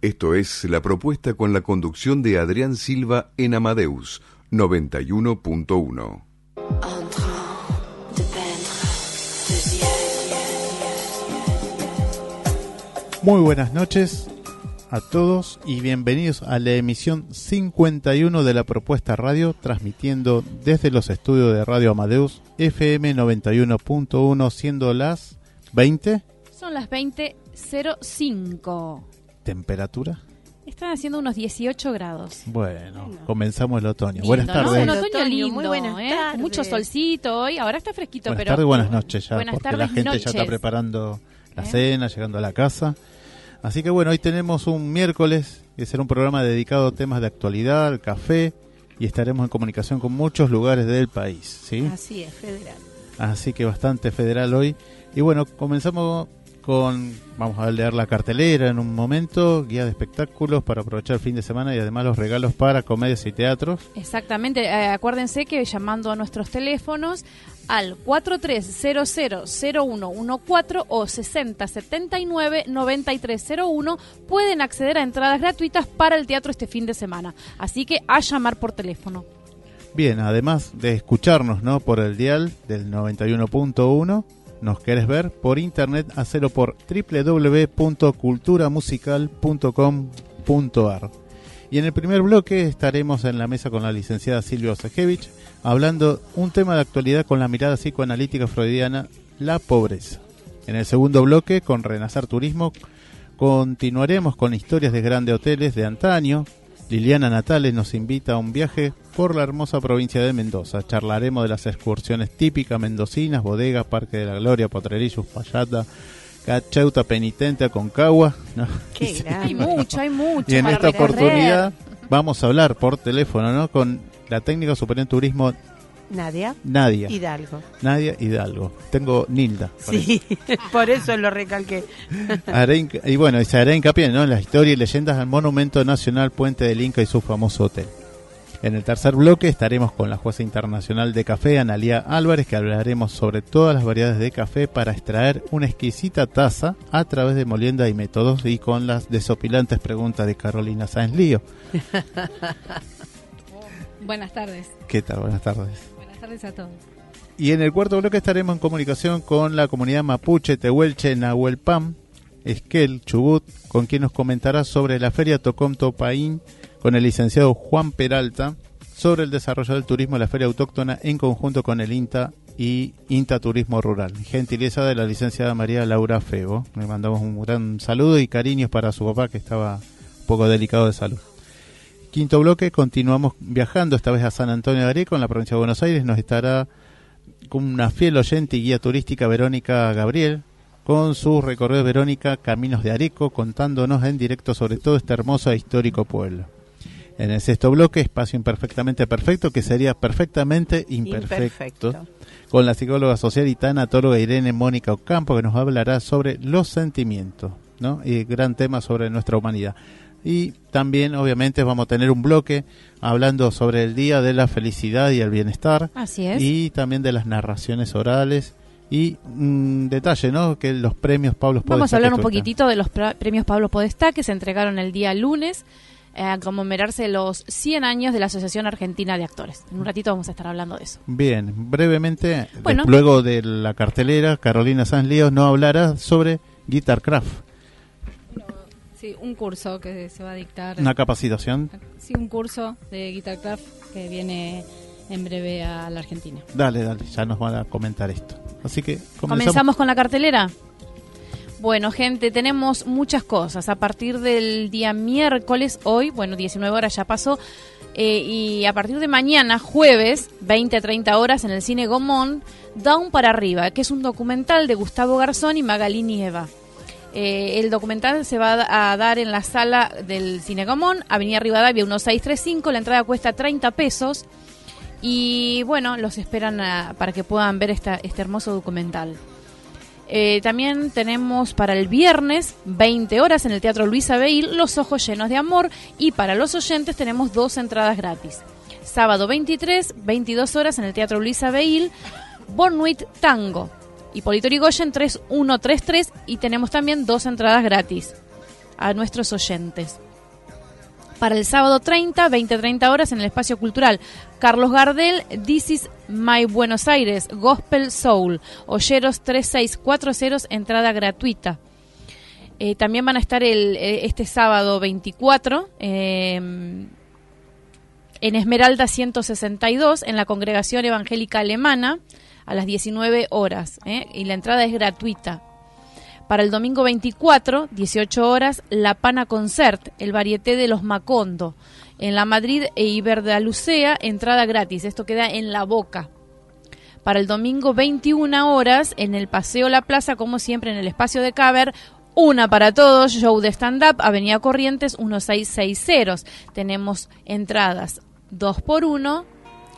Esto es la propuesta con la conducción de Adrián Silva en Amadeus 91.1. Muy buenas noches a todos y bienvenidos a la emisión 51 de la propuesta radio, transmitiendo desde los estudios de Radio Amadeus FM 91.1, siendo las 20. Son las 20.05. ¿Temperatura? Están haciendo unos 18 grados. Bueno, comenzamos el otoño. Lindo, buenas ¿no? tardes. Un otoño lindo, muy buenas ¿eh? tardes. Mucho solcito hoy. Ahora está fresquito, Buenas pero. tardes, buenas noches ya, Buenas porque tardes, la gente ya está noches. preparando la ¿Eh? cena, llegando a la casa. Así que bueno, hoy tenemos un miércoles, que será un programa dedicado a temas de actualidad, al café, y estaremos en comunicación con muchos lugares del país, ¿sí? Así es, federal. Así que bastante federal hoy. Y bueno, comenzamos con, vamos a leer la cartelera en un momento, guía de espectáculos para aprovechar el fin de semana y además los regalos para comedias y teatros. Exactamente. eh, acuérdense que llamando a nuestros teléfonos al 43000114 o 6079-9301 pueden acceder a entradas gratuitas para el teatro este fin de semana. Así que a llamar por teléfono. Bien, además de escucharnos ¿no? por el dial del 91.1, nos querés ver por internet, hacelo por www.culturamusical.com.ar. Y en el primer bloque estaremos en la mesa con la licenciada Silvia Osejevich, hablando un tema de actualidad con la mirada psicoanalítica freudiana, la pobreza. En el segundo bloque, con Renacer Turismo, continuaremos con historias de grandes hoteles de antaño. Liliana Natales nos invita a un viaje por la hermosa provincia de Mendoza. Charlaremos de las excursiones típicas mendocinas, bodegas, Parque de la Gloria, Potrerillos, Payata, Cacheuta Penitente, Aconcagua. ¿no? Qué Hay mucho, hay mucho. y en para esta recorrer. oportunidad vamos a hablar por teléfono ¿no? con la técnica superior en turismo Nadia Nadia. Hidalgo. Nadia Hidalgo. Tengo Nilda. Sí, por eso lo recalqué. Haré y bueno, y se hará hincapié ¿no? en las historias y leyendas del Monumento Nacional Puente del Inca y su famoso hotel. En el tercer bloque estaremos con la jueza internacional de café, Analia Álvarez, que hablaremos sobre todas las variedades de café para extraer una exquisita taza a través de molienda y métodos y con las desopilantes preguntas de Carolina Sáenz Lío. Buenas tardes. ¿Qué tal? Buenas tardes. Buenas tardes a todos. Y en el cuarto bloque estaremos en comunicación con la comunidad mapuche, tehuelche, nahuelpam, Esquel, Chubut, con quien nos comentará sobre la feria Tocom Topaín con el licenciado Juan Peralta sobre el desarrollo del turismo de la feria autóctona en conjunto con el INTA y INTA Turismo Rural. Gentileza de la licenciada María Laura Febo. Le mandamos un gran saludo y cariños para su papá que estaba un poco delicado de salud. Quinto bloque, continuamos viajando esta vez a San Antonio de Areco, en la provincia de Buenos Aires. Nos estará con una fiel oyente y guía turística Verónica Gabriel, con su recorrido Verónica Caminos de Areco, contándonos en directo sobre todo este hermoso e histórico pueblo. En el sexto bloque, espacio imperfectamente perfecto, que sería perfectamente imperfecto, Imperfecto. con la psicóloga social y tanatóloga Irene Mónica Ocampo, que nos hablará sobre los sentimientos, ¿no? Y gran tema sobre nuestra humanidad. Y también, obviamente, vamos a tener un bloque hablando sobre el Día de la Felicidad y el Bienestar, Así es. y también de las narraciones orales. Y un detalle, ¿no? Que los premios Pablo Podestá Vamos a hablar un poquitito de los premios Pablo Podestá que se entregaron el día lunes eh, a conmemorarse los 100 años de la Asociación Argentina de Actores. En un ratito vamos a estar hablando de eso. Bien, brevemente, Bueno. de- luego de la cartelera, Carolina Sanz Líos no hablará sobre Guitar Craft. Sí, un curso que se va a dictar. Una capacitación. Sí, un curso de Guitarcraft que viene en breve a la Argentina. Dale, dale, ya nos van a comentar esto. Así que comenzamos. ¿Comenzamos con la cartelera? Bueno, gente, tenemos muchas cosas. A partir del día miércoles, hoy, bueno, 19 horas ya pasó, eh, y a partir de mañana, jueves, 20-30 horas, en el cine Gomón, Down para arriba, que es un documental de Gustavo Garzón y Magalini Eva. Eh, el documental se va a dar en la sala del Cine Gomón, Avenida Rivadavia 1635, la entrada cuesta 30 pesos. Y bueno, los esperan a- para que puedan ver esta, este hermoso documental. Eh, también tenemos para el viernes, 20 horas, en el Teatro Luisa Beil, Los Ojos Llenos de Amor. Y para los oyentes tenemos dos entradas gratis. Sábado 23, 22 horas, en el Teatro Luisa Beil, Bornuit Tango. Hipólito Yrigoyen 3133. Y tenemos también dos entradas gratis a nuestros oyentes para el sábado 30, 20-30 horas en el espacio cultural. Carlos Gardel, This is My Buenos Aires, Gospel Soul, Olleros 3640, entrada gratuita. Eh, también van a estar el, eh, este sábado 24 eh, en Esmeralda 162, en la Congregación Evangélica Alemana, a las 19 horas. eh, y la entrada es gratuita. Para el domingo 24, 18 horas, La Pana Concert, el varieté de los Macondo. En la Madrid e Iberdalucea, entrada gratis. Esto queda en La Boca. Para el domingo 21 horas, en el Paseo La Plaza, como siempre, en el espacio de Caber, una para todos, show de stand-up, Avenida Corrientes 1660. Tenemos entradas 2 por 1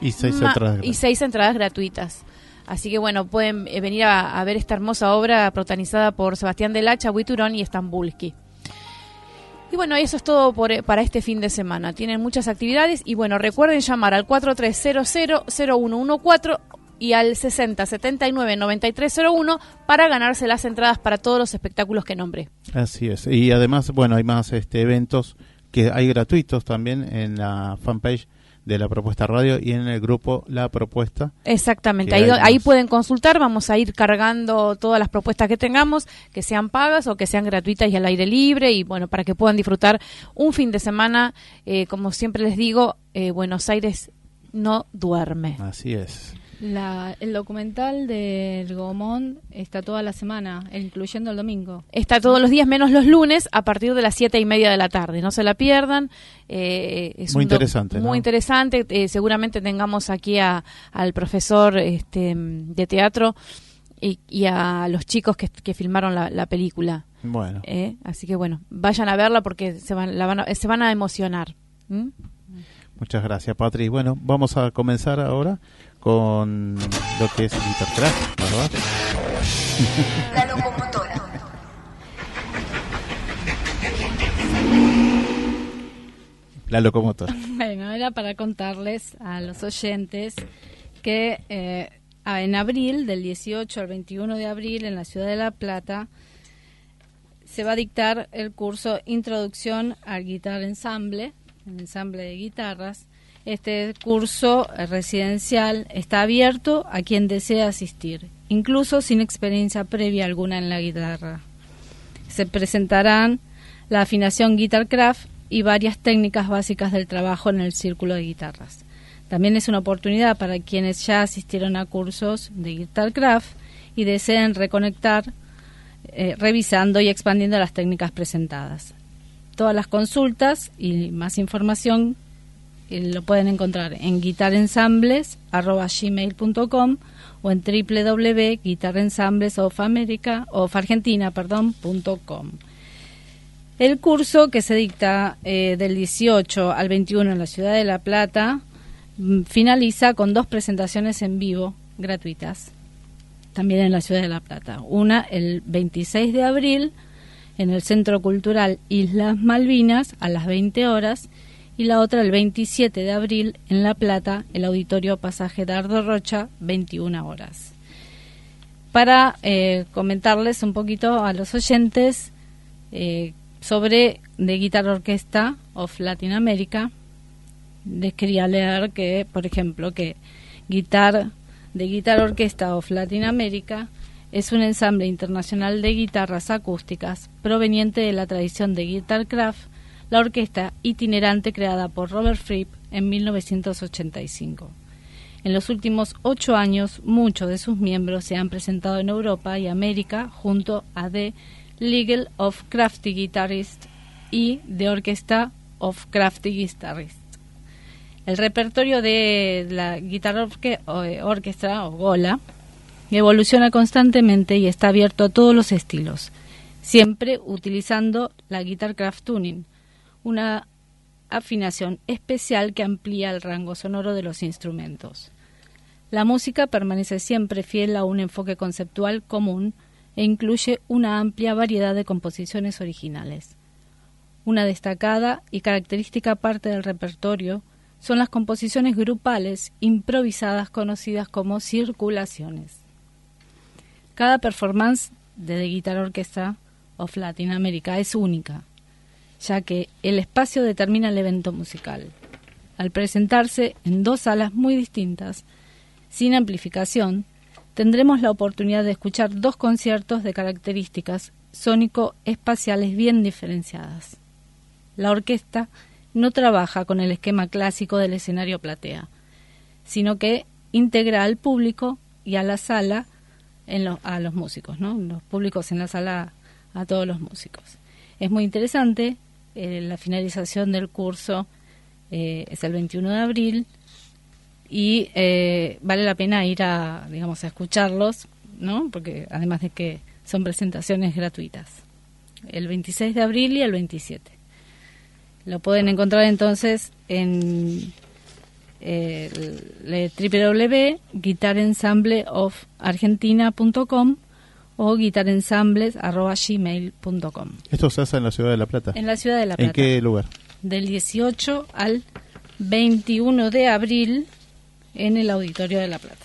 Y seis Ma- entradas entradas gratuitas. Así que bueno, pueden eh, venir a, ver esta hermosa obra protagonizada por Sebastián del Hacha, Huiturón y Stambulski. Y bueno, eso es todo por, eh, para este fin de semana. Tienen muchas actividades y bueno, recuerden llamar al 4300-0114 y al 6079-9301 para ganarse las entradas para todos los espectáculos que nombré. Así es. Y además, bueno, hay más este, eventos que hay gratuitos también en la fanpage de la propuesta radio y en el grupo La Propuesta. Exactamente, ahí, ahí pueden consultar, vamos a ir cargando todas las propuestas que tengamos, que sean pagas o que sean gratuitas y al aire libre, y bueno, para que puedan disfrutar un fin de semana, eh, como siempre les digo, eh, Buenos Aires no duerme. Así es. La, el documental del Gomón está toda la semana, incluyendo el domingo. Está todos los días menos los lunes a partir de las siete y media de la tarde. No se la pierdan. eh, es Muy interesante, ¿no? Muy interesante. eh, seguramente tengamos aquí a- al profesor este, de teatro y, y a los chicos que, que filmaron la, la película. Bueno, ¿eh? Así que bueno, vayan a verla porque se van, la van a, se van a emocionar. ¿Mm? muchas gracias, Patri. Bueno, vamos a comenzar ahora con lo que es Guitarcraft, ¿verdad? La locomotora. La locomotora. Bueno, era para contarles a los oyentes que eh, en abril, del 18 al 21 de abril, en la ciudad de La Plata, se va a dictar el curso Introducción al Guitar Ensamble, el ensamble de guitarras. Este curso eh, residencial está abierto a quien desea asistir, incluso sin experiencia previa alguna en la guitarra. Se presentarán la afinación Guitarcraft y varias técnicas básicas del trabajo en el círculo de guitarras. También es una oportunidad para quienes ya asistieron a cursos de Guitarcraft y deseen reconectar eh, revisando y expandiendo las técnicas presentadas. Todas las consultas y más información lo pueden encontrar en guitarensambles.gmail.com o en www.guitarensamblesofamerica.com. El curso que se dicta eh, del 18 al 21 en la ciudad de La Plata mm, finaliza con dos presentaciones en vivo gratuitas, también en la ciudad de La Plata. Una el 26 de abril en el Centro Cultural Islas Malvinas a las 20 horas y la otra el 27 de abril en La Plata, el Auditorio Pasaje Dardo Rocha, 21 horas. Para eh, comentarles un poquito a los oyentes eh, sobre The Guitar Orquesta of Latin America, les quería leer que, por ejemplo, que Guitar, The Guitar Orquesta of Latin America Es un ensamble internacional de guitarras acústicas proveniente de la tradición de Guitarcraft, la orquesta itinerante creada por Robert Fripp en 1985. En los últimos ocho años, muchos de sus miembros se han presentado en Europa y América junto a The Legal of Crafty Guitarists y The Orchestra of Crafty Guitarists. El repertorio de la Guitar Orque- o, eh, Orchestra o Gola evoluciona constantemente y está abierto a todos los estilos, siempre utilizando la Guitar Craft Tuning, una afinación especial que amplía el rango sonoro de los instrumentos. La música permanece siempre fiel a un enfoque conceptual común e incluye una amplia variedad de composiciones originales. Una destacada y característica parte del repertorio son las composiciones grupales improvisadas conocidas como circulaciones. Cada performance de The Guitar Orchestra of Latin America es única, ya que el espacio determina el evento musical. Al presentarse en dos salas muy distintas, sin amplificación, tendremos la oportunidad de escuchar dos conciertos de características sónico-espaciales bien diferenciadas. La orquesta no trabaja con el esquema clásico del escenario platea, sino que integra al público y a la sala a los músicos, ¿no? Los públicos en la sala a todos los músicos. Es muy interesante, eh, la finalización del curso eh, es el 21 de abril y eh, vale la pena ir a, digamos, a escucharlos, ¿no? Porque además de que son presentaciones gratuitas, el 26 de abril y el 27. Lo pueden encontrar entonces en www.guitarensembleofargentina.com o guitarensembles.gmail.com Esto se hace en la ciudad de La Plata. En la ciudad de La Plata. ¿En qué lugar? Del 18 al 21 de abril en el Auditorio de La Plata.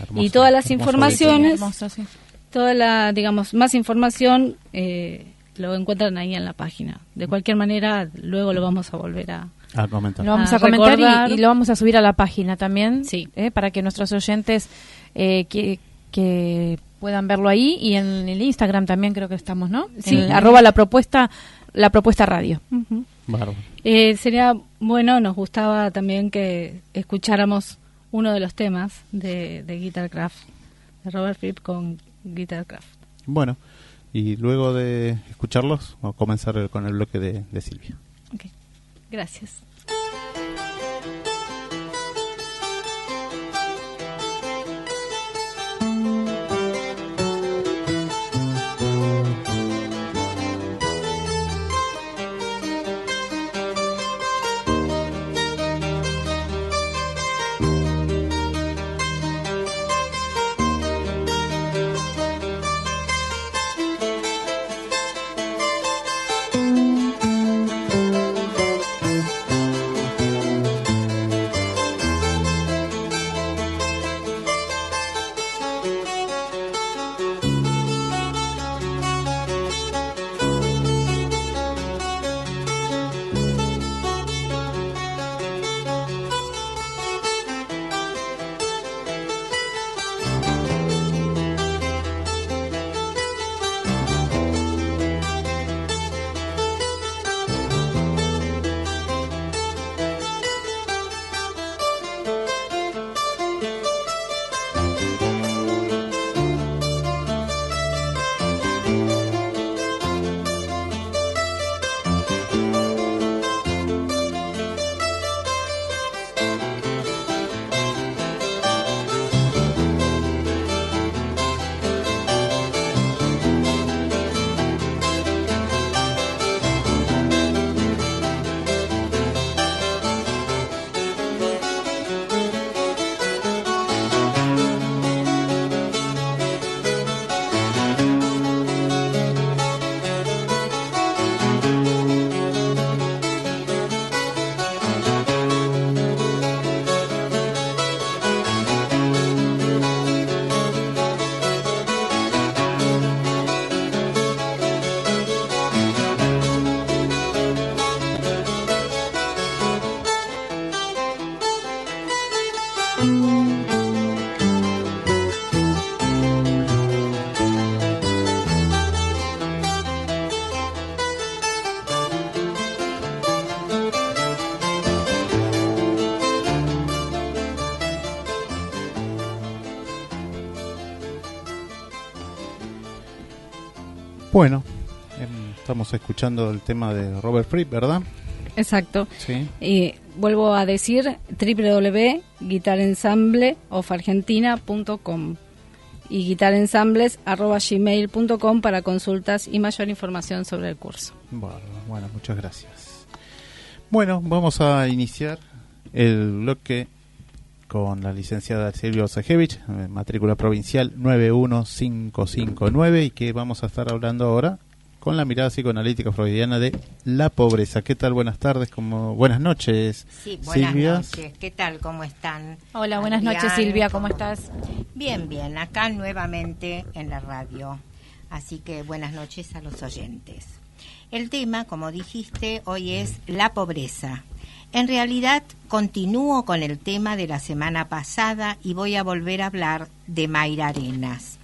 Hermoso, y todas las informaciones, Hermoso, sí. toda la, digamos, más información eh, lo encuentran ahí en la página. De cualquier manera, luego lo vamos a volver a... comentar. Lo vamos a a, comentar recordar. y, y lo vamos a subir a la página también, Sí. eh, para que nuestros oyentes eh, que, que puedan verlo ahí y en el Instagram también creo que estamos, ¿no? Sí. En el arroba la propuesta, la propuesta radio. Eh, sería bueno, nos gustaba también que escucháramos uno de los temas de, de Guitarcraft, de Robert Fripp con Guitarcraft. Bueno, y luego de escucharlos, vamos a comenzar con el bloque de, de Silvia. Ok, Gracias. Bueno, em, estamos escuchando el tema de Robert Fripp, ¿verdad? Exacto. Sí. Y vuelvo a decir www.guitarensambleofargentina.com y guitarensambles.gmail.com para consultas y mayor información sobre el curso. Bueno, bueno, muchas gracias. Bueno, vamos a iniciar el bloque con la licenciada Silvia Osajevich, eh, matrícula provincial 91559 y que vamos a estar hablando ahora con la mirada psicoanalítica freudiana de la pobreza. ¿Qué tal? Buenas tardes, como buenas noches. Sí, buenas Silvia. noches. ¿Qué tal? ¿Cómo están? Hola, buenas noches. Silvia, ¿cómo estás? Bien, bien. Acá nuevamente en la radio. Así que buenas noches a los oyentes. El tema, como dijiste, hoy es la pobreza. En realidad, continúo con el tema de la semana pasada y voy a volver a hablar de Mayra Arenas,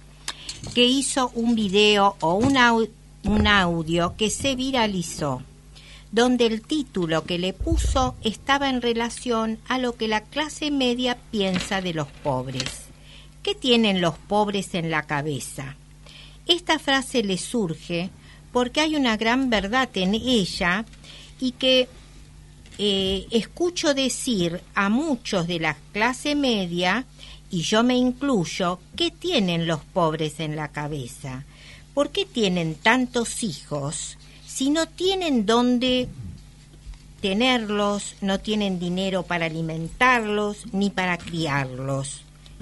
que hizo un video o un, un audio que se viralizó donde el título que le puso estaba en relación a lo que la clase media piensa de los pobres. ¿Qué tienen los pobres en la cabeza? Esta frase le surge porque hay una gran verdad en ella y que eh, escucho decir a muchos de la clase media, y yo me incluyo, ¿qué tienen los pobres en la cabeza? ¿Por qué tienen tantos hijos si no tienen dónde tenerlos, no tienen dinero para alimentarlos ni para criarlos?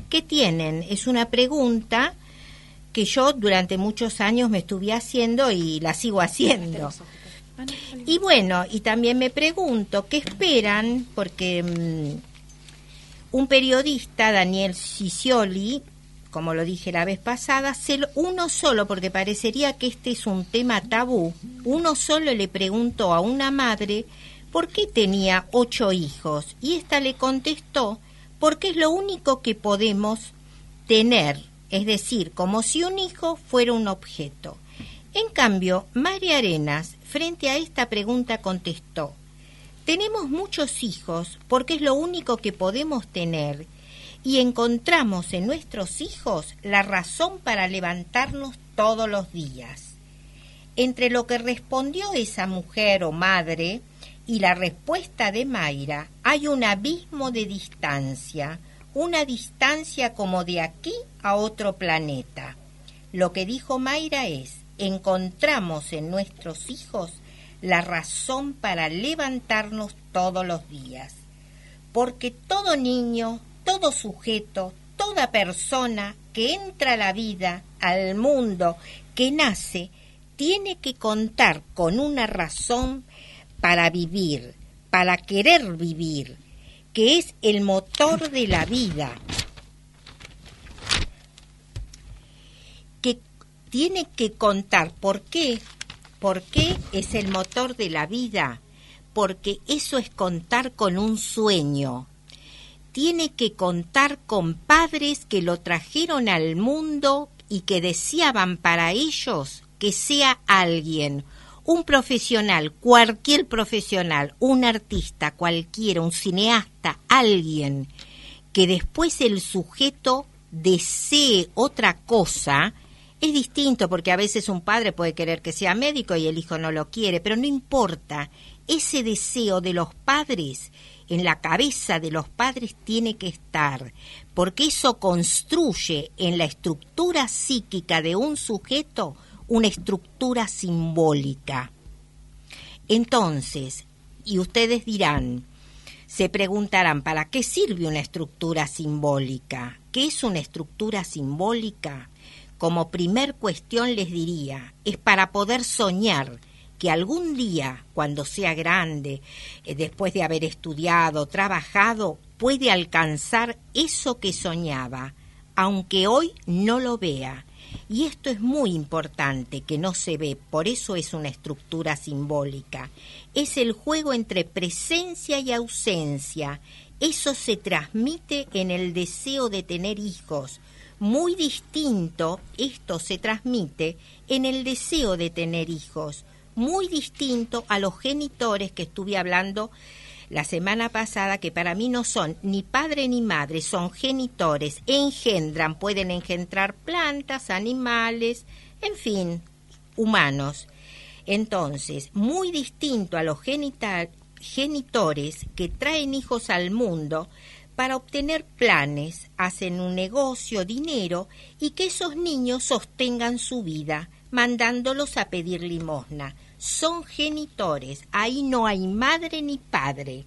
¿Qué tienen? Es una pregunta que yo durante muchos años me estuve haciendo y la sigo haciendo. Y bueno, y también me pregunto, ¿qué esperan? Porque mm, un periodista, Daniel Sicioli, como lo dije la vez pasada, se lo- uno solo, porque parecería que este es un tema tabú, uno solo le preguntó a una madre por qué tenía ocho hijos y ésta le contestó porque es lo único que podemos tener, es decir, como si un hijo fuera un objeto. En cambio, María Arenas, frente a esta pregunta, contestó, tenemos muchos hijos porque es lo único que podemos tener y encontramos en nuestros hijos la razón para levantarnos todos los días. Entre lo que respondió esa mujer o madre y la respuesta de Mayra hay un abismo de distancia, una distancia como de aquí a otro planeta. Lo que dijo Mayra es, encontramos en nuestros hijos la razón para levantarnos todos los días. Porque todo niño, todo sujeto, toda persona que entra a la vida, al mundo, que nace, tiene que contar con una razón para vivir, para querer vivir, que es el motor de la vida, que tiene que contar por qué, por qué es el motor de la vida, porque eso es contar con un sueño. Tiene que contar con padres que lo trajeron al mundo y que deseaban para ellos que sea alguien, un profesional, cualquier profesional, un artista, cualquiera, un cineasta, alguien, que después el sujeto desee otra cosa, es distinto porque a veces un padre puede querer que sea médico y el hijo no lo quiere, pero no importa, ese deseo de los padres en la cabeza de los padres tiene que estar, porque eso construye en la estructura psíquica de un sujeto una estructura simbólica. Entonces, y ustedes dirán, se preguntarán, ¿para qué sirve una estructura simbólica? ¿Qué es una estructura simbólica? Como primer cuestión les diría, es para poder soñar que algún día, cuando sea grande, eh, después de haber estudiado, trabajado, puede alcanzar eso que soñaba, aunque hoy no lo vea. Y esto es muy importante, que no se ve, por eso es una estructura simbólica. Es el juego entre presencia y ausencia. Eso se transmite en el deseo de tener hijos. Muy distinto, esto se transmite en el deseo de tener hijos. Muy distinto a los genitores que estuve hablando la semana pasada, que para mí no son ni padre ni madre, son genitores, engendran, pueden engendrar plantas, animales, en fin, humanos. Entonces, muy distinto a los genital- genitores que traen hijos al mundo para obtener planes, hacen un negocio, dinero y que esos niños sostengan su vida, mandándolos a pedir limosna. Son genitores, ahí no hay madre ni padre.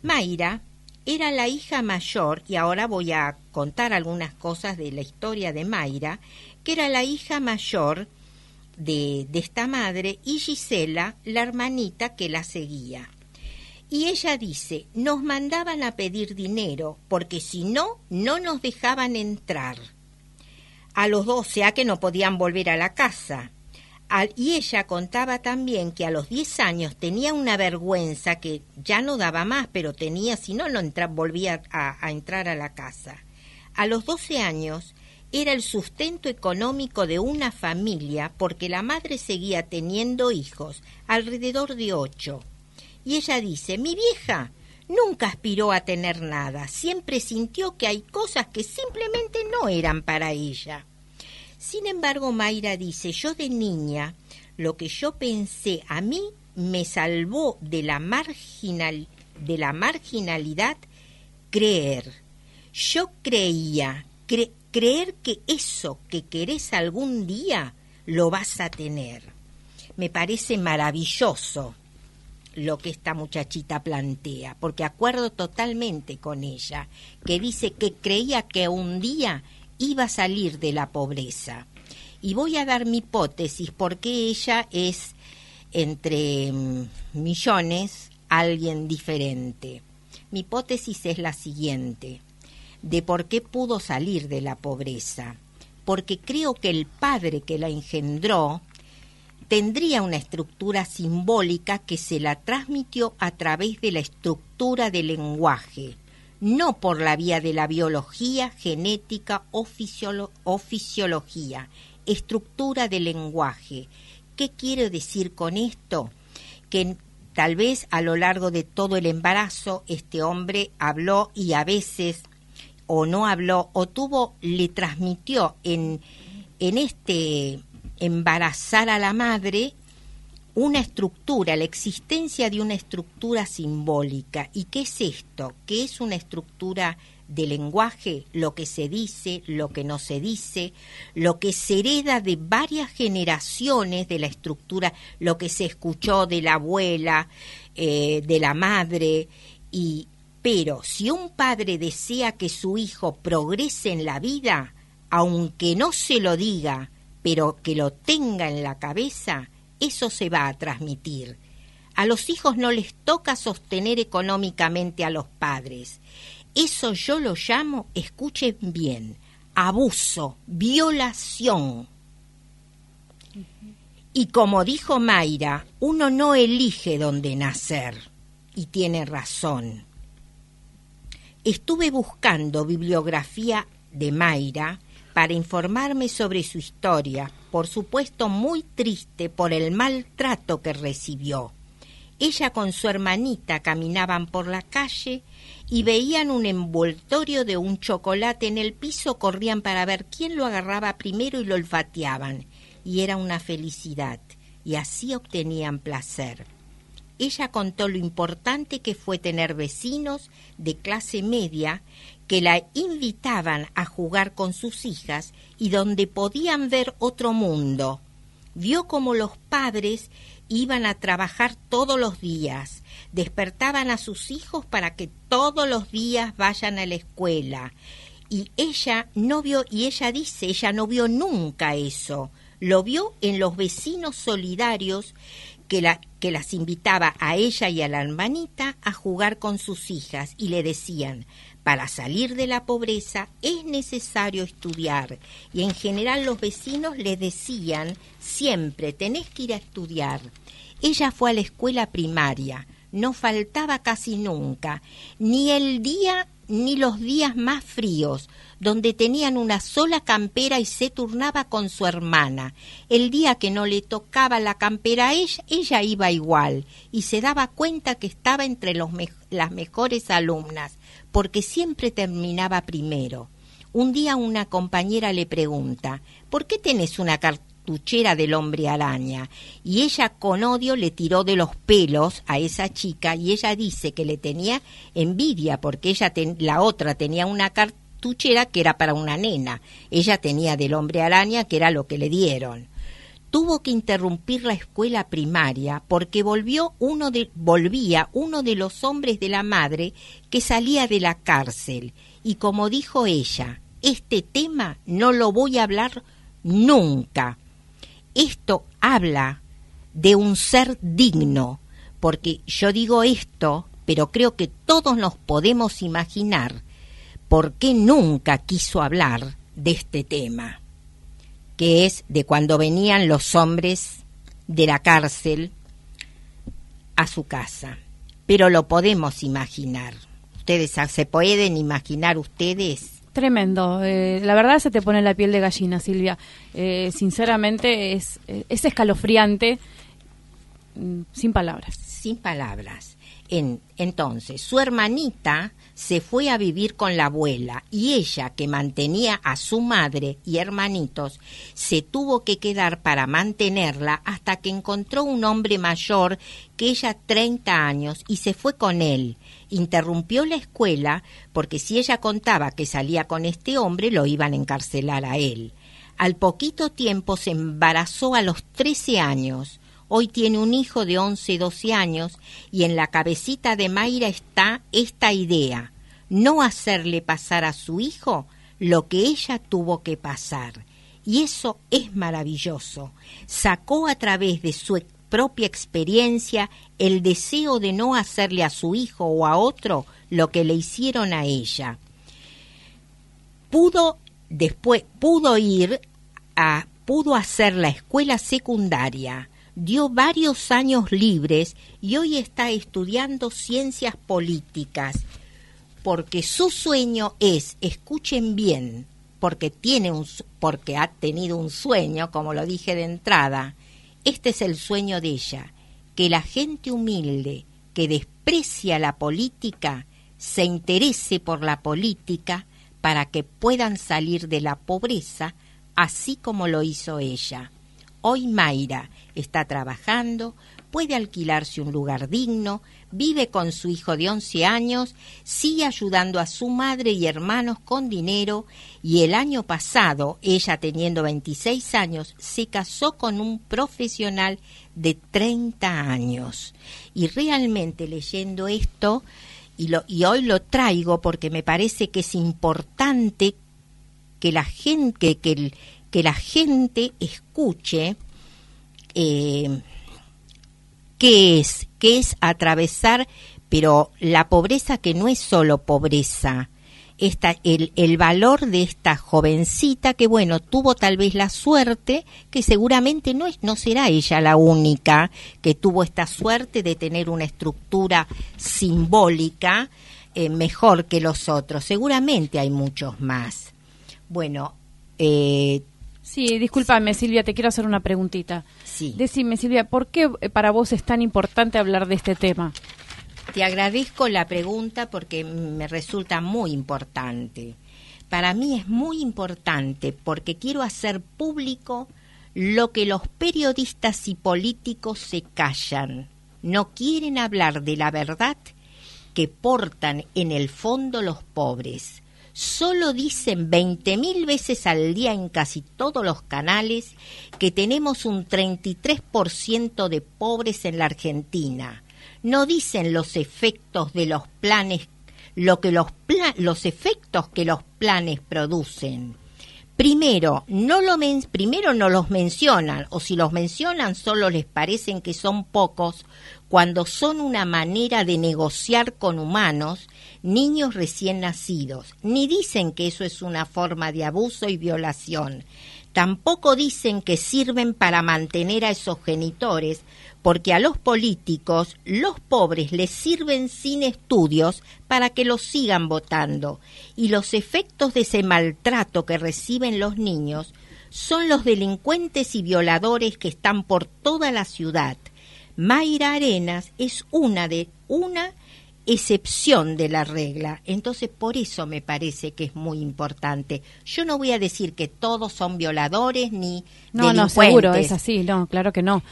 Mayra era la hija mayor, y ahora voy a contar algunas cosas de la historia de Mayra, que era la hija mayor de, de esta madre y Gisela, la hermanita que la seguía. Y ella dice, nos mandaban a pedir dinero, porque si no, no nos dejaban entrar. A los doce a que no podían volver a la casa. Y ella contaba también que a los 10 años tenía una vergüenza que ya no daba más, pero tenía, si no, no entra- volvía a, a entrar a la casa. A los 12 años era el sustento económico de una familia porque la madre seguía teniendo hijos, alrededor de ocho. Y ella dice, mi vieja nunca aspiró a tener nada, siempre sintió que hay cosas que simplemente no eran para ella. Sin embargo, Mayra dice, yo de niña, lo que yo pensé a mí me salvó de la, marginal, de la marginalidad creer. Yo creía, cre- creer que eso que querés algún día lo vas a tener. Me parece maravilloso lo que esta muchachita plantea, porque acuerdo totalmente con ella, que dice que creía que un día iba a salir de la pobreza. Y voy a dar mi hipótesis porque ella es, entre mm, millones, alguien diferente. Mi hipótesis es la siguiente, de por qué pudo salir de la pobreza. Porque creo que el padre que la engendró tendría una estructura simbólica que se la transmitió a través de la estructura del lenguaje, no por la vía de la biología, genética o, o fisiología, estructura del lenguaje. ¿Qué quiero decir con esto? Que tal vez a lo largo de todo el embarazo este hombre habló y a veces o no habló o tuvo, le transmitió en, en este embarazar a la madre una estructura, la existencia de una estructura simbólica. ¿Y qué es esto? ¿Qué es una estructura de lenguaje? Lo que se dice, lo que no se dice, lo que se hereda de varias generaciones de la estructura, lo que se escuchó de la abuela, eh, de la madre, y pero si un padre desea que su hijo progrese en la vida, aunque no se lo diga, pero que lo tenga en la cabeza, eso se va a transmitir. A los hijos no les toca sostener económicamente a los padres. Eso yo lo llamo, escuchen bien, abuso, violación. Y como dijo Mayra, uno no elige dónde nacer. Y tiene razón. Estuve buscando bibliografía de Mayra para informarme sobre su historia, por supuesto muy triste por el maltrato que recibió. Ella con su hermanita caminaban por la calle y veían un envoltorio de un chocolate en el piso, corrían para ver quién lo agarraba primero y lo olfateaban. Y era una felicidad, y así obtenían placer. Ella contó lo importante que fue tener vecinos de clase media que la invitaban a jugar con sus hijas y donde podían ver otro mundo. Vio como los padres iban a trabajar todos los días, despertaban a sus hijos para que todos los días vayan a la escuela. Y ella no vio, y ella dice, ella no vio nunca eso, lo vio en los vecinos solidarios que, la, que las invitaba a ella y a la hermanita a jugar con sus hijas y le decían, para salir de la pobreza es necesario estudiar. Y en general los vecinos le decían siempre, tenés que ir a estudiar. Ella fue a la escuela primaria, no faltaba casi nunca, ni el día ni los días más fríos, donde tenían una sola campera y se turnaba con su hermana. El día que no le tocaba la campera a ella, ella iba igual y se daba cuenta que estaba entre los me las mejores alumnas, porque siempre terminaba primero. Un día una compañera le pregunta, ¿por qué tenés una cartuchera del hombre araña y ella con odio le tiró de los pelos a esa chica y ella dice que le tenía envidia porque ella la otra tenía una que era para una nena, ella tenía del hombre araña que era lo que le dieron tuvo que interrumpir la escuela primaria porque volvió uno de, volvía uno de los hombres de la madre que salía de la cárcel. Y como dijo ella, este tema no lo voy a hablar nunca. Esto habla de un ser digno, porque yo digo esto, pero creo que todos nos podemos imaginar por qué nunca quiso hablar de este tema que es de cuando venían los hombres de la cárcel a su casa. Pero lo podemos imaginar. Ustedes se pueden imaginar ustedes. Tremendo. eh, la verdad se te pone la piel de gallina, Silvia. Eh, sinceramente es, eh, es escalofriante, mm, sin palabras. Sin palabras. En, entonces, su hermanita se fue a vivir con la abuela y ella, que mantenía a su madre y hermanitos, se tuvo que quedar para mantenerla hasta que encontró un hombre mayor que ella 30 años y se fue con él. Interrumpió la escuela porque si ella contaba que salía con este hombre lo iban a encarcelar a él. Al poquito tiempo se embarazó a los 13 años. Hoy tiene un hijo de 11, 12 años y en la cabecita de Mayra está esta idea, no hacerle pasar a su hijo lo que ella tuvo que pasar. Y eso es maravilloso. Sacó a través de su propia experiencia el deseo de no hacerle a su hijo o a otro lo que le hicieron a ella. Pudo después pudo ir a pudo hacer la escuela secundaria, dio varios años libres y hoy está estudiando ciencias políticas porque su sueño es, escuchen bien, porque tiene un porque ha tenido un sueño, como lo dije de entrada. Este es el sueño de ella, que la gente humilde que desprecia la política se interese por la política para que puedan salir de la pobreza, así como lo hizo ella. Hoy Mayra está trabajando, puede alquilarse un lugar digno, vive con su hijo de 11 años, sigue ayudando a su madre y hermanos con dinero y el año pasado, ella teniendo 26 años, se casó con un profesional de 30 años. Y realmente leyendo esto, y, hoy lo traigo porque me parece que es importante que la gente, que, el- que la gente escuche eh, qué es, qué es atravesar, pero la pobreza que no es solo pobreza, esta, el, el valor de esta jovencita que bueno tuvo tal vez la suerte que seguramente no es no será ella la única que tuvo esta suerte de tener una estructura simbólica eh, mejor que los otros. Seguramente hay muchos más. Bueno eh, Sí, discúlpame, Silvia, te quiero hacer una preguntita. sí Decime, Silvia, ¿por qué para vos es tan importante hablar de este tema? Te agradezco la pregunta porque me resulta muy importante. Para mí es muy importante porque quiero hacer público lo que los periodistas y políticos se callan. No quieren hablar de la verdad que portan en el fondo los pobres. Solo dicen 20.000 veces al día en casi todos los canales que tenemos un 33% de pobres en la Argentina. No dicen los efectos de los planes, lo que los, los efectos que los planes producen. Primero no, lo men- primero no los mencionan, o si los mencionan solo les parecen que son pocos, cuando son una manera de negociar con humanos, niños recién nacidos. Ni dicen que eso es una forma de abuso y violación. Tampoco dicen que sirven para mantener a esos genitores, porque a los políticos, los pobres les sirven sin estudios para que los sigan votando, y los efectos de ese maltrato que reciben los niños son los delincuentes y violadores que están por toda la ciudad. Mayra Arenas es una de una excepción de la regla. Entonces, por eso me parece que es muy importante. Yo no voy a decir que todos son violadores ni No, no, seguro, es así, no, claro que no.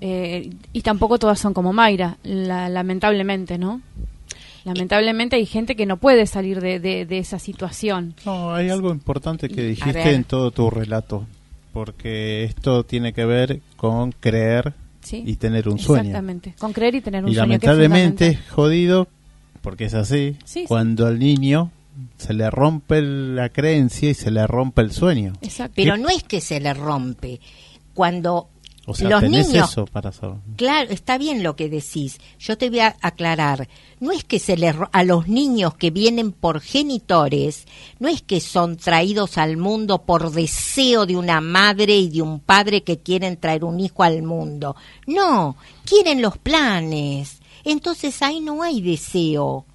Eh, y tampoco todas son como Mayra, la- lamentablemente, ¿no? Lamentablemente hay gente que no puede salir de, de- de esa situación. No, hay algo importante que dijiste en todo tu relato, porque esto tiene que ver con creer ¿sí? y tener un sueño. Exactamente, con creer y tener un Y sueño. es lamentablemente es jodido, porque es así, Sí, sí. cuando al niño se le rompe la creencia y se le rompe el sueño. Exacto. Pero no es que se le rompe. Cuando O sea, los tenés niños eso para saber. Claro, está bien lo que decís. Yo te voy a aclarar. No es que se le ro- a los niños que vienen por genitores, no es que son traídos al mundo por deseo de una madre y de un padre que quieren traer un hijo al mundo. No, quieren los planes. Entonces ahí no hay deseo.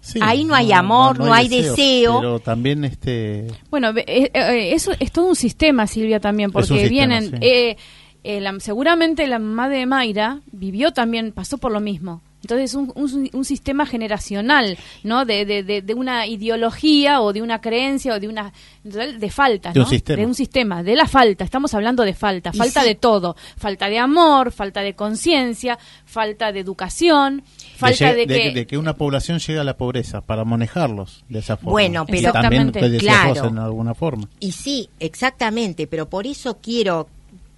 Sí, Ahí no hay amor, no hay deseo. Pero también este Bueno, ve- eh, eh, eso es todo un sistema, Silvia, también, porque sistema, vienen... sí. eh, eh, la- seguramente la mamá de Mayra vivió también, pasó por lo mismo. Entonces es un, un, un sistema generacional, ¿no? De, de, de, de una ideología o de una creencia o de una de falta, De un ¿no? sistema. De un sistema, de la falta. Estamos hablando de falta, falta de todo, falta de amor, falta de conciencia, falta de educación, falta de, que de que una población llegue a la pobreza para manejarlos de esa forma. Bueno, pero- también Claro. en alguna forma. Y sí, exactamente, pero por eso quiero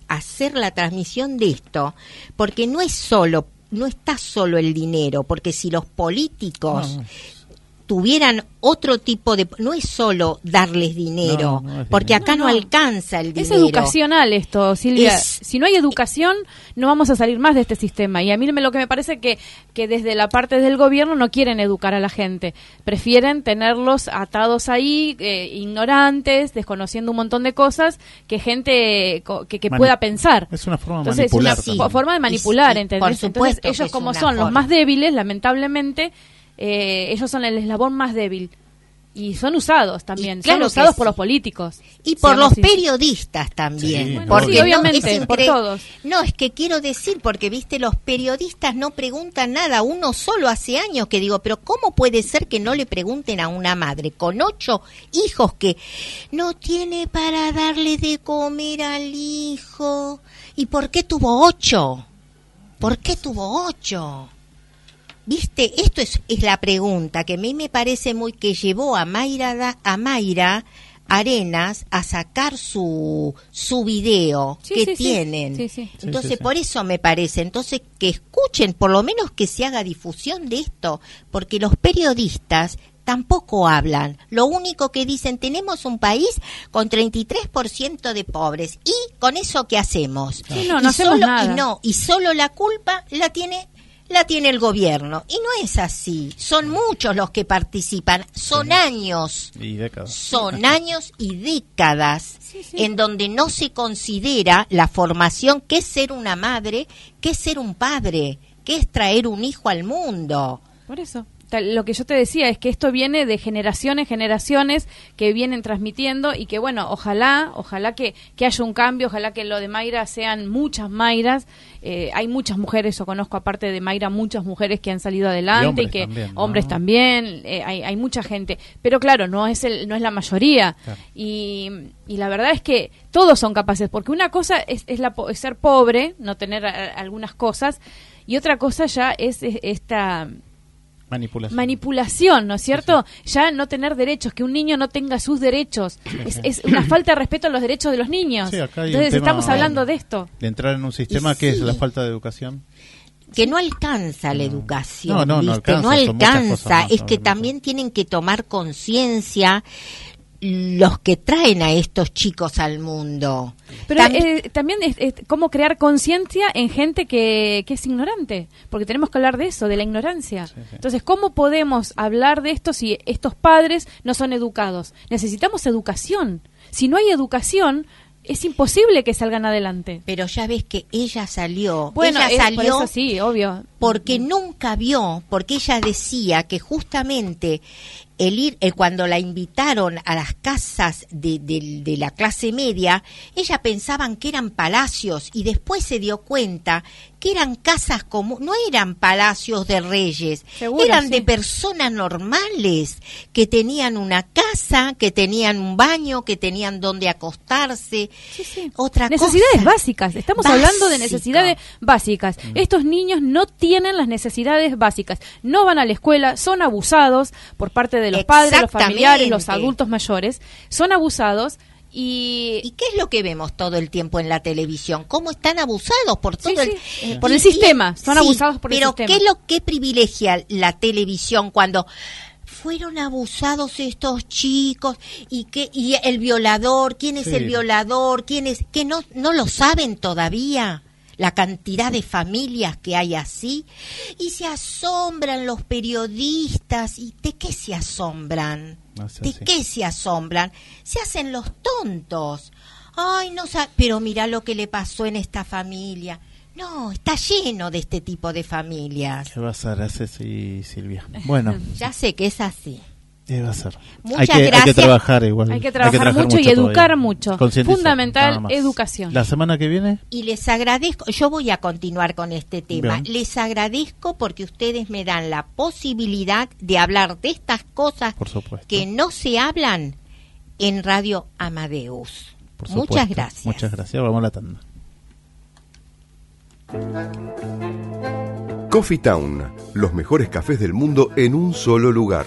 hacer la transmisión de esto, porque no es solo, no está solo el dinero, porque si los políticos tuvieran otro tipo de, no es solo darles dinero, No, no es porque dinero. acá no, No, no. alcanza el Es dinero. educacional esto, Silvia. Es- Si no hay educación, no vamos a salir más de este sistema. Y a mí me- lo que me parece que, que desde la parte del gobierno no quieren educar a la gente. Prefieren tenerlos atados ahí, eh, ignorantes, desconociendo un montón de cosas, que gente co- que, que pueda pensar. Es una forma de Entonces, es una manipular. Sí. también. fo- forma de manipular, Entonces, supuesto ellos es como una son los más débiles, lamentablemente, eh, ellos son el eslabón más débil. Y son usados también, Y claro son usados sí. por los políticos. Y por los periodistas también. Sí, Bueno, porque sí, no, obviamente, es por todos. No, es que quiero decir, porque viste, los periodistas no preguntan nada. Uno solo hace años que digo, pero ¿cómo puede ser que no le pregunten a una madre con ocho hijos que no tiene para darle de comer al hijo? ¿Y por qué tuvo ocho? ¿Por qué tuvo ocho? Viste, esto es, es la pregunta que a mí me parece muy que llevó a Mayra, Da- a Mayra Arenas a sacar su, su video Sí, que sí, tienen. Sí, sí. Sí, Entonces, sí, sí. por eso me parece, entonces que escuchen, por lo menos que se haga difusión de esto, porque los periodistas tampoco hablan. Lo único que dicen, tenemos un país con 33% de pobres y con eso qué hacemos? Sí, no, y no hacemos solo, nada. Y no, y solo la culpa la tiene la tiene el gobierno y no es así. Son muchos los que participan, son años Y décadas. son años y décadas en donde no se considera la formación que es ser una madre, que es ser un padre, que es traer un hijo al mundo. Por eso. Lo que yo te decía es que esto viene de generaciones, generaciones que vienen transmitiendo y que bueno, ojalá, ojalá que, que haya un cambio, ojalá que lo de Mayra sean muchas Mayras. Eh, hay muchas mujeres, o conozco aparte de Mayra, muchas mujeres que han salido adelante y, hombres que también, ¿no? hombres también, eh, hay, hay mucha gente. Pero claro, no es el, no es la mayoría. Claro. Y, y la verdad es que todos son capaces, porque una cosa es, es, la, es ser pobre, no tener a- algunas cosas, y otra cosa ya es, es esta Manipulación. manipulación, ¿no es cierto? Ya no tener derechos, que un niño no tenga sus derechos. Es, es una falta de respeto a los derechos de los niños. Sí, acá hay un Entonces tema- estamos hablando de esto. de entrar en un sistema que es la falta de educación. que no alcanza la educación, No, no, no ¿viste? alcanza, No alcanza, cosas más, es que también tienen que tomar conciencia los que traen a estos chicos al mundo. Pero También- eh, también es, es cómo crear conciencia en gente que, que es ignorante, porque tenemos que hablar de eso, de la ignorancia. Entonces, ¿cómo podemos hablar de esto si estos padres no son educados? Necesitamos educación. Si no hay educación, es imposible que salgan adelante. pero ya ves que ella salió, Bueno, ella es- por salió eso sí, obvio. porque nunca vio, porque ella decía que justamente el ir, eh, cuando la invitaron a las casas de, de- de la clase media, ella pensaban que eran palacios y después se dio cuenta que eran casas comunes, no eran palacios de reyes, Seguro, eran sí. de personas normales, que tenían una casa, que tenían un baño, que tenían donde acostarse. Sí, sí. Otra Necesidades cosa. básicas. Estamos hablando de necesidades básicas. Estos niños no tienen las necesidades básicas. No van a la escuela, son abusados por parte de los padres, los familiares, los adultos mayores. Son abusados y... ¿Y qué es lo que vemos todo el tiempo en la televisión? ¿Cómo están abusados por todo Sí, el sí, eh, por el sistema, son abusados por el pero sistema. ¿qué es lo que privilegia la televisión cuando fueron abusados estos chicos y que y el violador, quién es Sí. el violador, quién es que no no lo saben todavía? La cantidad de familias que hay así y se asombran los periodistas y de qué se asombran? No sé, ¿De sí. qué se asombran? Se hacen los tontos. Ay, no sa- pero mira lo que le pasó en esta familia. No, está lleno de este tipo de familias. ¿Qué va a Silvia? Bueno, Ya sé que es así. ¿Qué va a ser? Muchas hay, que, hay que gracias. trabajar igual. Hay que trabajar mucho y todavía. educar mucho. Concientizar, Fundamental, nada más. educación. La semana que viene, Y les agradezco, yo voy a continuar con este tema. Bien. Les agradezco porque ustedes me dan la posibilidad de hablar de estas cosas por supuesto. que no se hablan en Radio Amadeus. por Muchas gracias. Muchas gracias. Vamos a la tanda. Coffee Town, los mejores cafés del mundo en un solo lugar.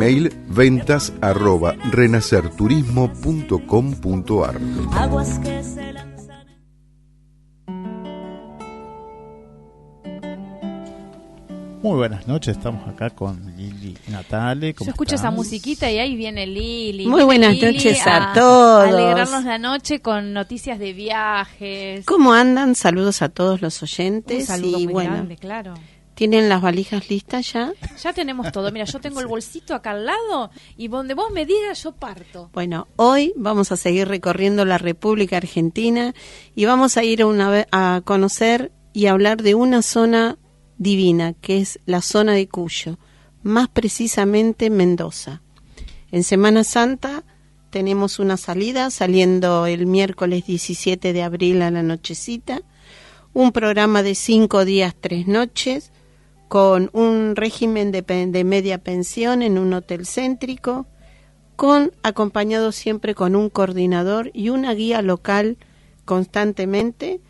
Email ventas arroba renacerturismo.com.ar Muy buenas noches, estamos acá con Lili Natale. ¿cómo Yo escucho esa estás? musiquita y ahí viene Lili. Muy Viene buenas Lili noches a todos. alegrarnos la noche con noticias de viajes. ¿Cómo andan? Saludos a todos los Un oyentes. saludo y muy bueno, grande, claro. ¿Tienen las valijas listas ya? Ya tenemos todo. Mira, yo tengo el bolsito acá al lado y donde vos me digas yo parto. Bueno, hoy vamos a seguir recorriendo la República Argentina y vamos a ir a, una a conocer y hablar de una zona divina, que es la zona de Cuyo, más precisamente Mendoza. En Semana Santa tenemos una salida saliendo el miércoles 17 de abril a la nochecita, un programa de cinco días, tres noches, con un régimen de, media pensión en un hotel céntrico, con acompañado siempre con un coordinador y una guía local constantemente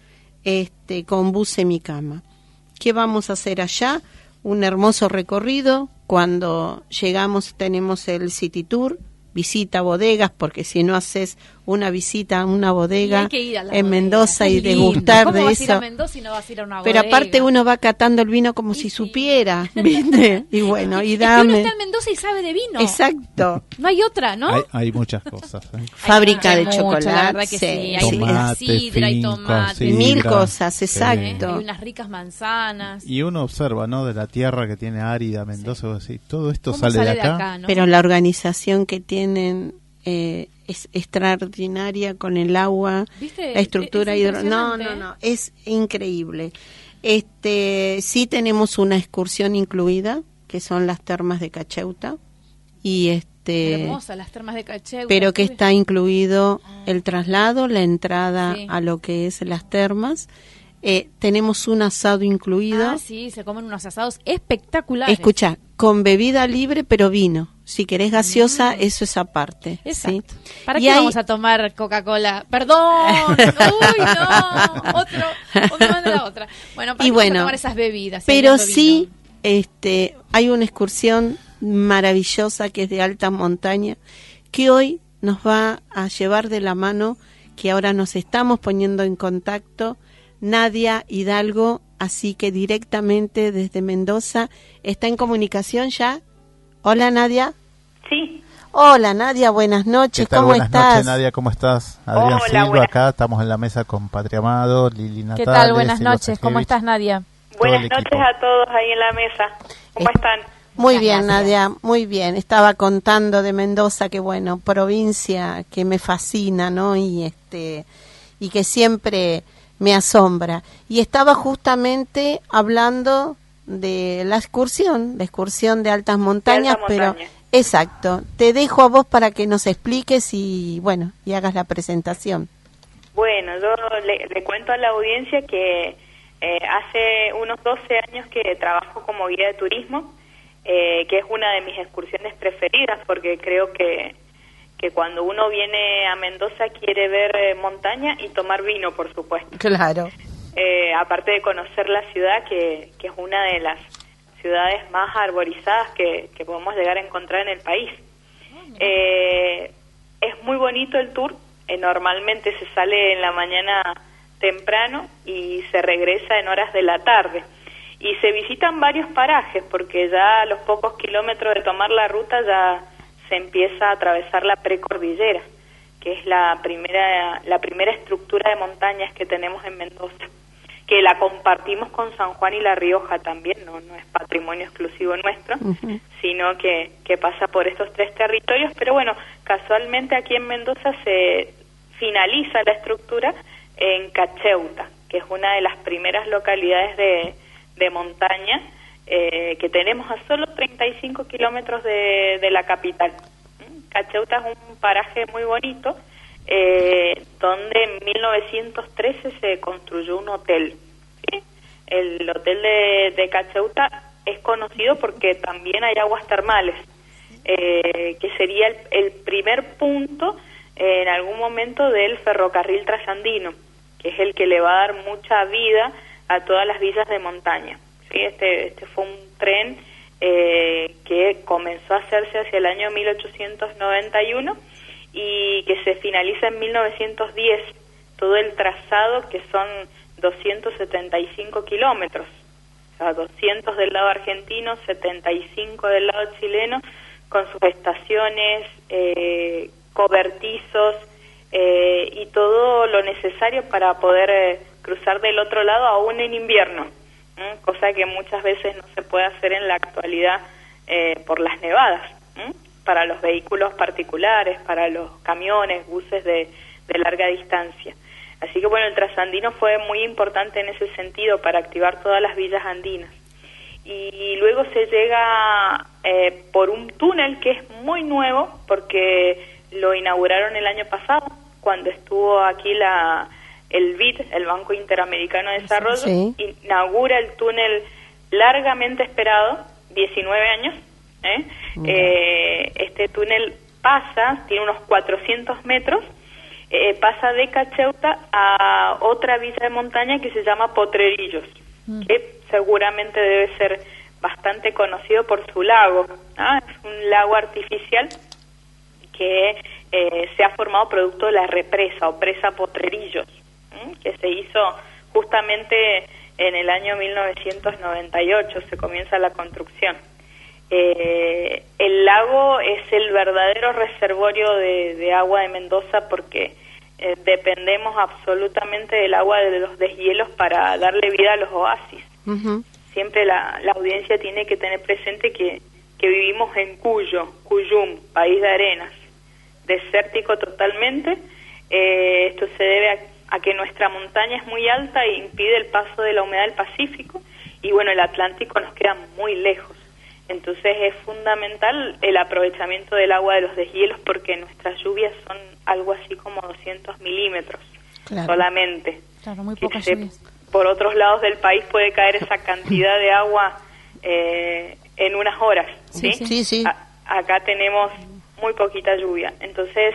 este con bus mi cama. ¿Qué vamos a hacer allá? Un hermoso recorrido. Cuando llegamos tenemos el City Tour, visita bodegas, porque si no haces una visita a una bodega hay que ir a la en bodega. Mendoza y degustar ¿Cómo de vas a ir a eso. Mendoza y no vas a ir a una Pero bodega? aparte uno va catando el vino como Y si sí. supiera, ¿viste? Y bueno, y Es que uno dame. está en Mendoza y sabe de vino. Exacto. No hay otra, ¿no? Hay, hay muchas cosas. ¿eh? Fábrica Hay de mucho, chocolate. La verdad que sí. Hay Tomate, sidra, hay tomate. sidra. Mil cosas, Sí. exacto. Hay unas ricas manzanas. Y uno observa, ¿no? De la tierra que tiene árida Mendoza, todo esto ¿Cómo sale, de acá. ¿no? Pero la organización que tienen eh, es extraordinaria con el agua, ¿Viste? la estructura Es hidro... No, no, no, es increíble. Este, sí tenemos una excursión incluida, que son las termas de Cacheuta, y este Hermosas las termas de Cacheu. pero que está incluido el traslado, la entrada Sí. a lo que es las termas. Eh, tenemos un asado incluido. Ah, sí, se comen unos asados espectaculares. Escucha, con bebida libre, pero vino. Si querés gaseosa, eso es aparte. ¿sí? Mm. Exacto. ¿Para Y qué hay- vamos a tomar Coca-Cola? Perdón. Uy, no. Otro. La otra. Bueno, ¿para Y qué vamos a bueno, tomar esas bebidas? Pero sí, este, hay una excursión maravillosa que es de alta montaña, que hoy nos va a llevar de la mano, que ahora nos estamos poniendo en contacto, Nadia Hidalgo, así que directamente desde Mendoza, ¿está en comunicación ya? Hola Nadia. Sí, Hola Nadia, buenas noches, ¿Qué tal? ¿cómo Buenas estás? noches, Nadia, ¿cómo estás? Adrián Hola, Silva, buenas. acá estamos en la mesa con Patria Amado, Lili ¿Qué Natales. tal? Buenas Silva noches. ¿Cómo estás, Nadia? buenas noches a todos ahí en la mesa. ¿Cómo Eh, están? Muy bien, gracias. Nadia, muy bien. Estaba contando de Mendoza, que bueno, provincia que me fascina, ¿no? Y este y que siempre me asombra. Y estaba justamente hablando de la excursión, la excursión de altas montañas, alta pero. Exacto. Te dejo a vos para que nos expliques y bueno, y hagas la presentación. Bueno, yo le, le cuento a la audiencia que eh, hace unos 12 años que trabajo como guía de turismo, eh, que es una de mis excursiones preferidas porque creo que, que cuando uno viene a Mendoza quiere ver eh, montaña y tomar vino, por supuesto. Claro. Eh, aparte de conocer la ciudad, que, que es una de las ciudades más arborizadas que, que podemos llegar a encontrar en el país. Eh, es muy bonito el tour, eh, normalmente se sale en la mañana temprano y se regresa en horas de la tarde. Y se visitan varios parajes porque ya a los pocos kilómetros de tomar la ruta ya se empieza a atravesar la precordillera, que es la primera, la primera estructura de montañas que tenemos en Mendoza que la compartimos con San Juan y La Rioja también, no, no es patrimonio exclusivo nuestro, sino que, que pasa por estos tres territorios, pero bueno, casualmente aquí en Mendoza se finaliza la estructura en Cacheuta, que es una de las primeras localidades de, de montaña eh, que tenemos a solo 35 kilómetros de, de la capital. Cacheuta es un paraje muy bonito, eh, donde en 1913 se construyó un hotel. El hotel de, de Cacheuta es conocido porque también hay aguas termales, eh, que sería el, primer punto en algún momento del ferrocarril trasandino, que es el que le va a dar mucha vida a todas las villas de montaña. ¿sí? Este, este fue un tren eh, que comenzó a hacerse hacia el año 1891 y que se finaliza en 1910 todo el trazado que son 275 kilómetros, o sea, 200 del lado argentino, 75 del lado chileno, con sus estaciones, eh, cobertizos eh, y todo lo necesario para poder eh, cruzar del otro lado aún en invierno, cosa que muchas veces no se puede hacer en la actualidad eh, por las nevadas. Para los vehículos particulares, para los camiones, buses de, de larga distancia. Así que bueno, el trasandino fue muy importante en ese sentido para activar todas las villas andinas. Y luego se llega eh, por un túnel que es muy nuevo porque lo inauguraron el año pasado cuando estuvo aquí la el BID, el Banco Interamericano de Desarrollo, Sí. inaugura el túnel largamente esperado, 19 años. ¿Eh? Eh, este túnel pasa, tiene unos 400 metros, eh, pasa de Cacheuta a otra villa de montaña que se llama Potrerillos, que seguramente debe ser bastante conocido por su lago. Es un lago artificial que eh, se ha formado producto de la represa o presa Potrerillos, que se hizo justamente en el año 1998, se comienza la construcción. Eh, el lago es el verdadero reservorio de, de agua de Mendoza porque eh, dependemos absolutamente del agua de los deshielos para darle vida a los oasis. Siempre la, la audiencia tiene que tener presente que, que vivimos en Cuyo, Cuyum, país de arenas, desértico totalmente. Eh, esto se debe a, a que nuestra montaña es muy alta e impide el paso de la humedad del Pacífico y bueno, el Atlántico nos queda muy lejos. Entonces es fundamental el aprovechamiento del agua de los deshielos porque nuestras lluvias son algo así como 200 milímetros solamente. Claro, muy pocas se- lluvias. por otros lados del país puede caer esa cantidad de agua eh, en unas horas. Sí, ¿sí? sí. Sí, sí. A- acá tenemos muy poquita lluvia. Entonces,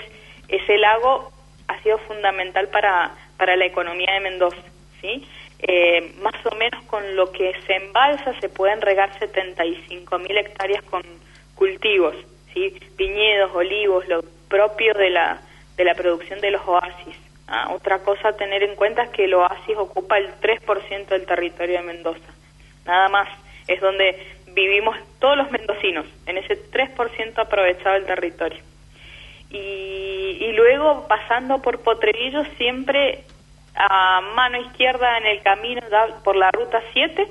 ese lago ha sido fundamental para, para la economía de Mendoza. ¿sí? Eh, más o menos con lo que se embalsa se pueden regar 75 mil hectáreas con cultivos, ¿sí? viñedos, olivos, lo propio de la, de la producción de los oasis. Ah, otra cosa a tener en cuenta es que el oasis ocupa el 3% del territorio de Mendoza. Nada más. Es donde vivimos todos los mendocinos, en ese 3% aprovechado del territorio. Y, y luego pasando por Potrerillo siempre a mano izquierda en el camino por la ruta 7,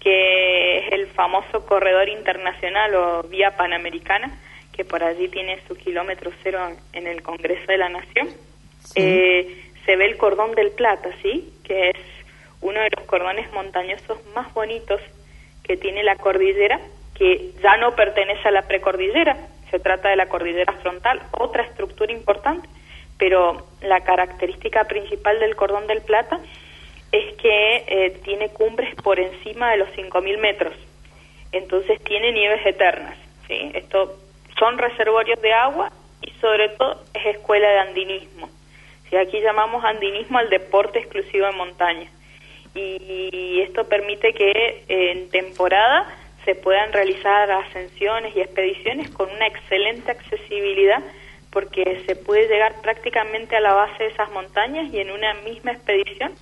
que es el famoso corredor internacional o vía panamericana, que por allí tiene su kilómetro cero en el Congreso de la Nación. Eh, se ve el cordón del Plata, ¿sí? Que es uno de los cordones montañosos más bonitos que tiene la cordillera, que ya no pertenece a la precordillera, se trata de la cordillera frontal, otra estructura importante, pero la característica principal del cordón del Plata es que eh, tiene cumbres por encima de los 5.000 metros, entonces tiene nieves eternas. ¿sí? Esto son reservorios de agua y sobre todo es escuela de andinismo. ¿sí? Aquí llamamos andinismo al deporte exclusivo de montaña y esto permite que eh, en temporada se puedan realizar ascensiones y expediciones con una excelente accesibilidad porque se puede llegar prácticamente a la base de esas montañas y en una misma expedición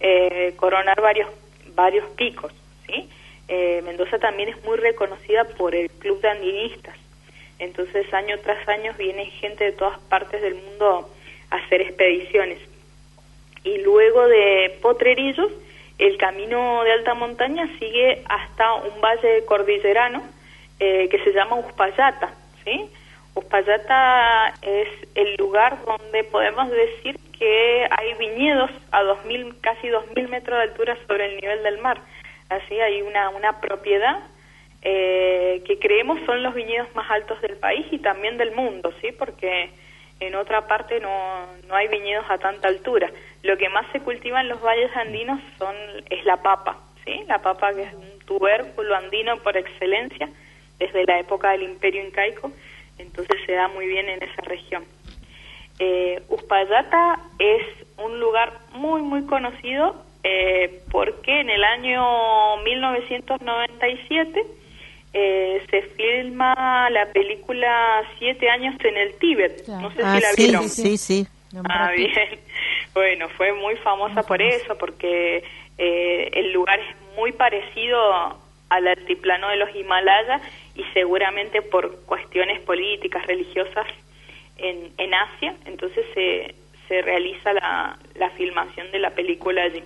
eh, coronar varios varios picos ¿sí? Eh, Mendoza también es muy reconocida por el club de andinistas entonces año tras año viene gente de todas partes del mundo a hacer expediciones y luego de Potrerillos el camino de alta montaña sigue hasta un valle cordillerano eh, que se llama Uspallata, ¿sí? Uspallata es el lugar donde podemos decir que hay viñedos a 2000, casi 2.000 metros de altura sobre el nivel del mar. Así hay una, una propiedad eh, que creemos son los viñedos más altos del país y también del mundo, ¿sí? Porque en otra parte no, no hay viñedos a tanta altura. Lo que más se cultiva en los valles andinos son es la papa, ¿sí? La papa que es un tubérculo andino por excelencia desde la época del Imperio Incaico, entonces se da muy bien en esa región. Eh, Uspallata es un lugar muy muy conocido eh, porque en el año 1997 eh, se filma la película Siete años en el Tíbet. Claro. No sé Ah, si la sí, vieron. sí, sí. Ah, bien. Bueno, fue muy famosa por eso, porque eh, el lugar es muy parecido al altiplano de los Himalayas y seguramente por cuestiones políticas, religiosas en, en Asia, entonces se, se realiza la, la filmación de la película allí.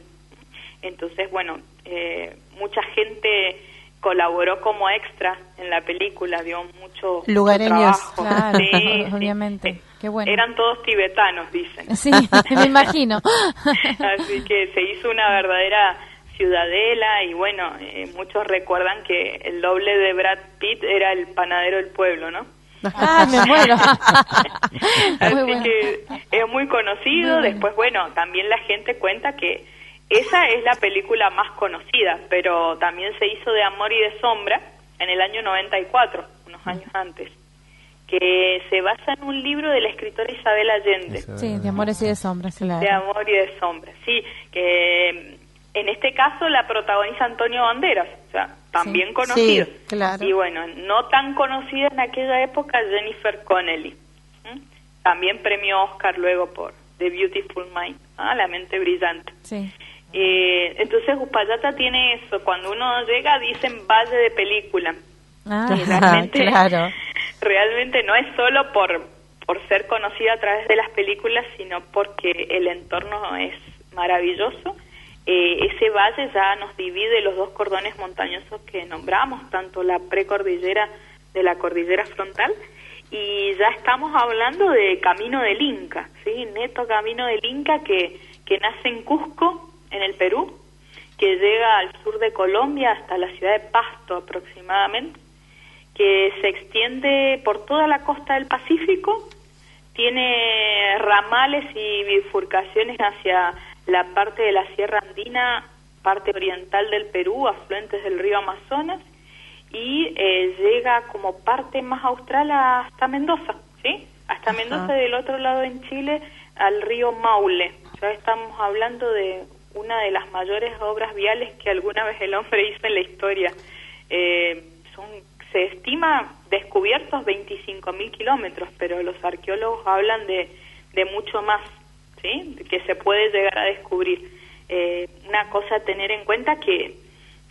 Entonces, bueno, eh, mucha gente colaboró como extra en la película, dio mucho, mucho Lugareños. trabajo. Claro, Sí, sí. obviamente. Qué bueno. Eran todos tibetanos, dicen. Sí, me imagino. Así que se hizo una verdadera ciudadela y bueno, eh, muchos recuerdan que el doble de Brad Pitt era el panadero del pueblo, ¿no? Ah, me muero. Así Muy bueno. que es muy conocido. Muy. Después, bueno, también la gente cuenta que esa es la película más conocida, pero también se hizo de Amor y de Sombra en el año 94, unos años antes, que se basa en un libro de la escritora Isabel Allende. Sí, de amores y de sombras, claro. De amor y de sombra. Sí, que en este caso la protagoniza Antonio Banderas, o sea, también Sí. conocido. Sí, claro. Y bueno, no tan conocida en aquella época Jennifer Connelly. También premio Oscar luego por The Beautiful Mind, ¿ah? La mente brillante. Sí. Eh, entonces Uspallata tiene eso, cuando uno llega dicen valle de película. Ah, Y realmente, claro. realmente no es solo por, por ser conocida a través de las películas, sino porque el entorno es maravilloso. Eh, ese valle ya nos divide los dos cordones montañosos que nombramos, tanto la precordillera de la cordillera frontal y ya estamos hablando de Camino del Inca, ¿sí? Neto Camino del Inca que, que nace en Cusco, en el Perú, que llega al sur de Colombia hasta la ciudad de Pasto aproximadamente que se extiende por toda la costa del Pacífico, tiene ramales y bifurcaciones hacia la parte de la Sierra Andina, parte oriental del Perú, afluentes del río Amazonas, y eh, llega como parte más austral hasta Mendoza, ¿sí? Hasta Ajá. Mendoza del otro lado en Chile, al río Maule. Ya estamos hablando de una de las mayores obras viales que alguna vez el hombre hizo en la historia. Eh, son, se estima descubiertos 25.000 kilómetros, pero los arqueólogos hablan de, de mucho más, ¿sí? De que se puede llegar a descubrir. Eh, una cosa a tener en cuenta que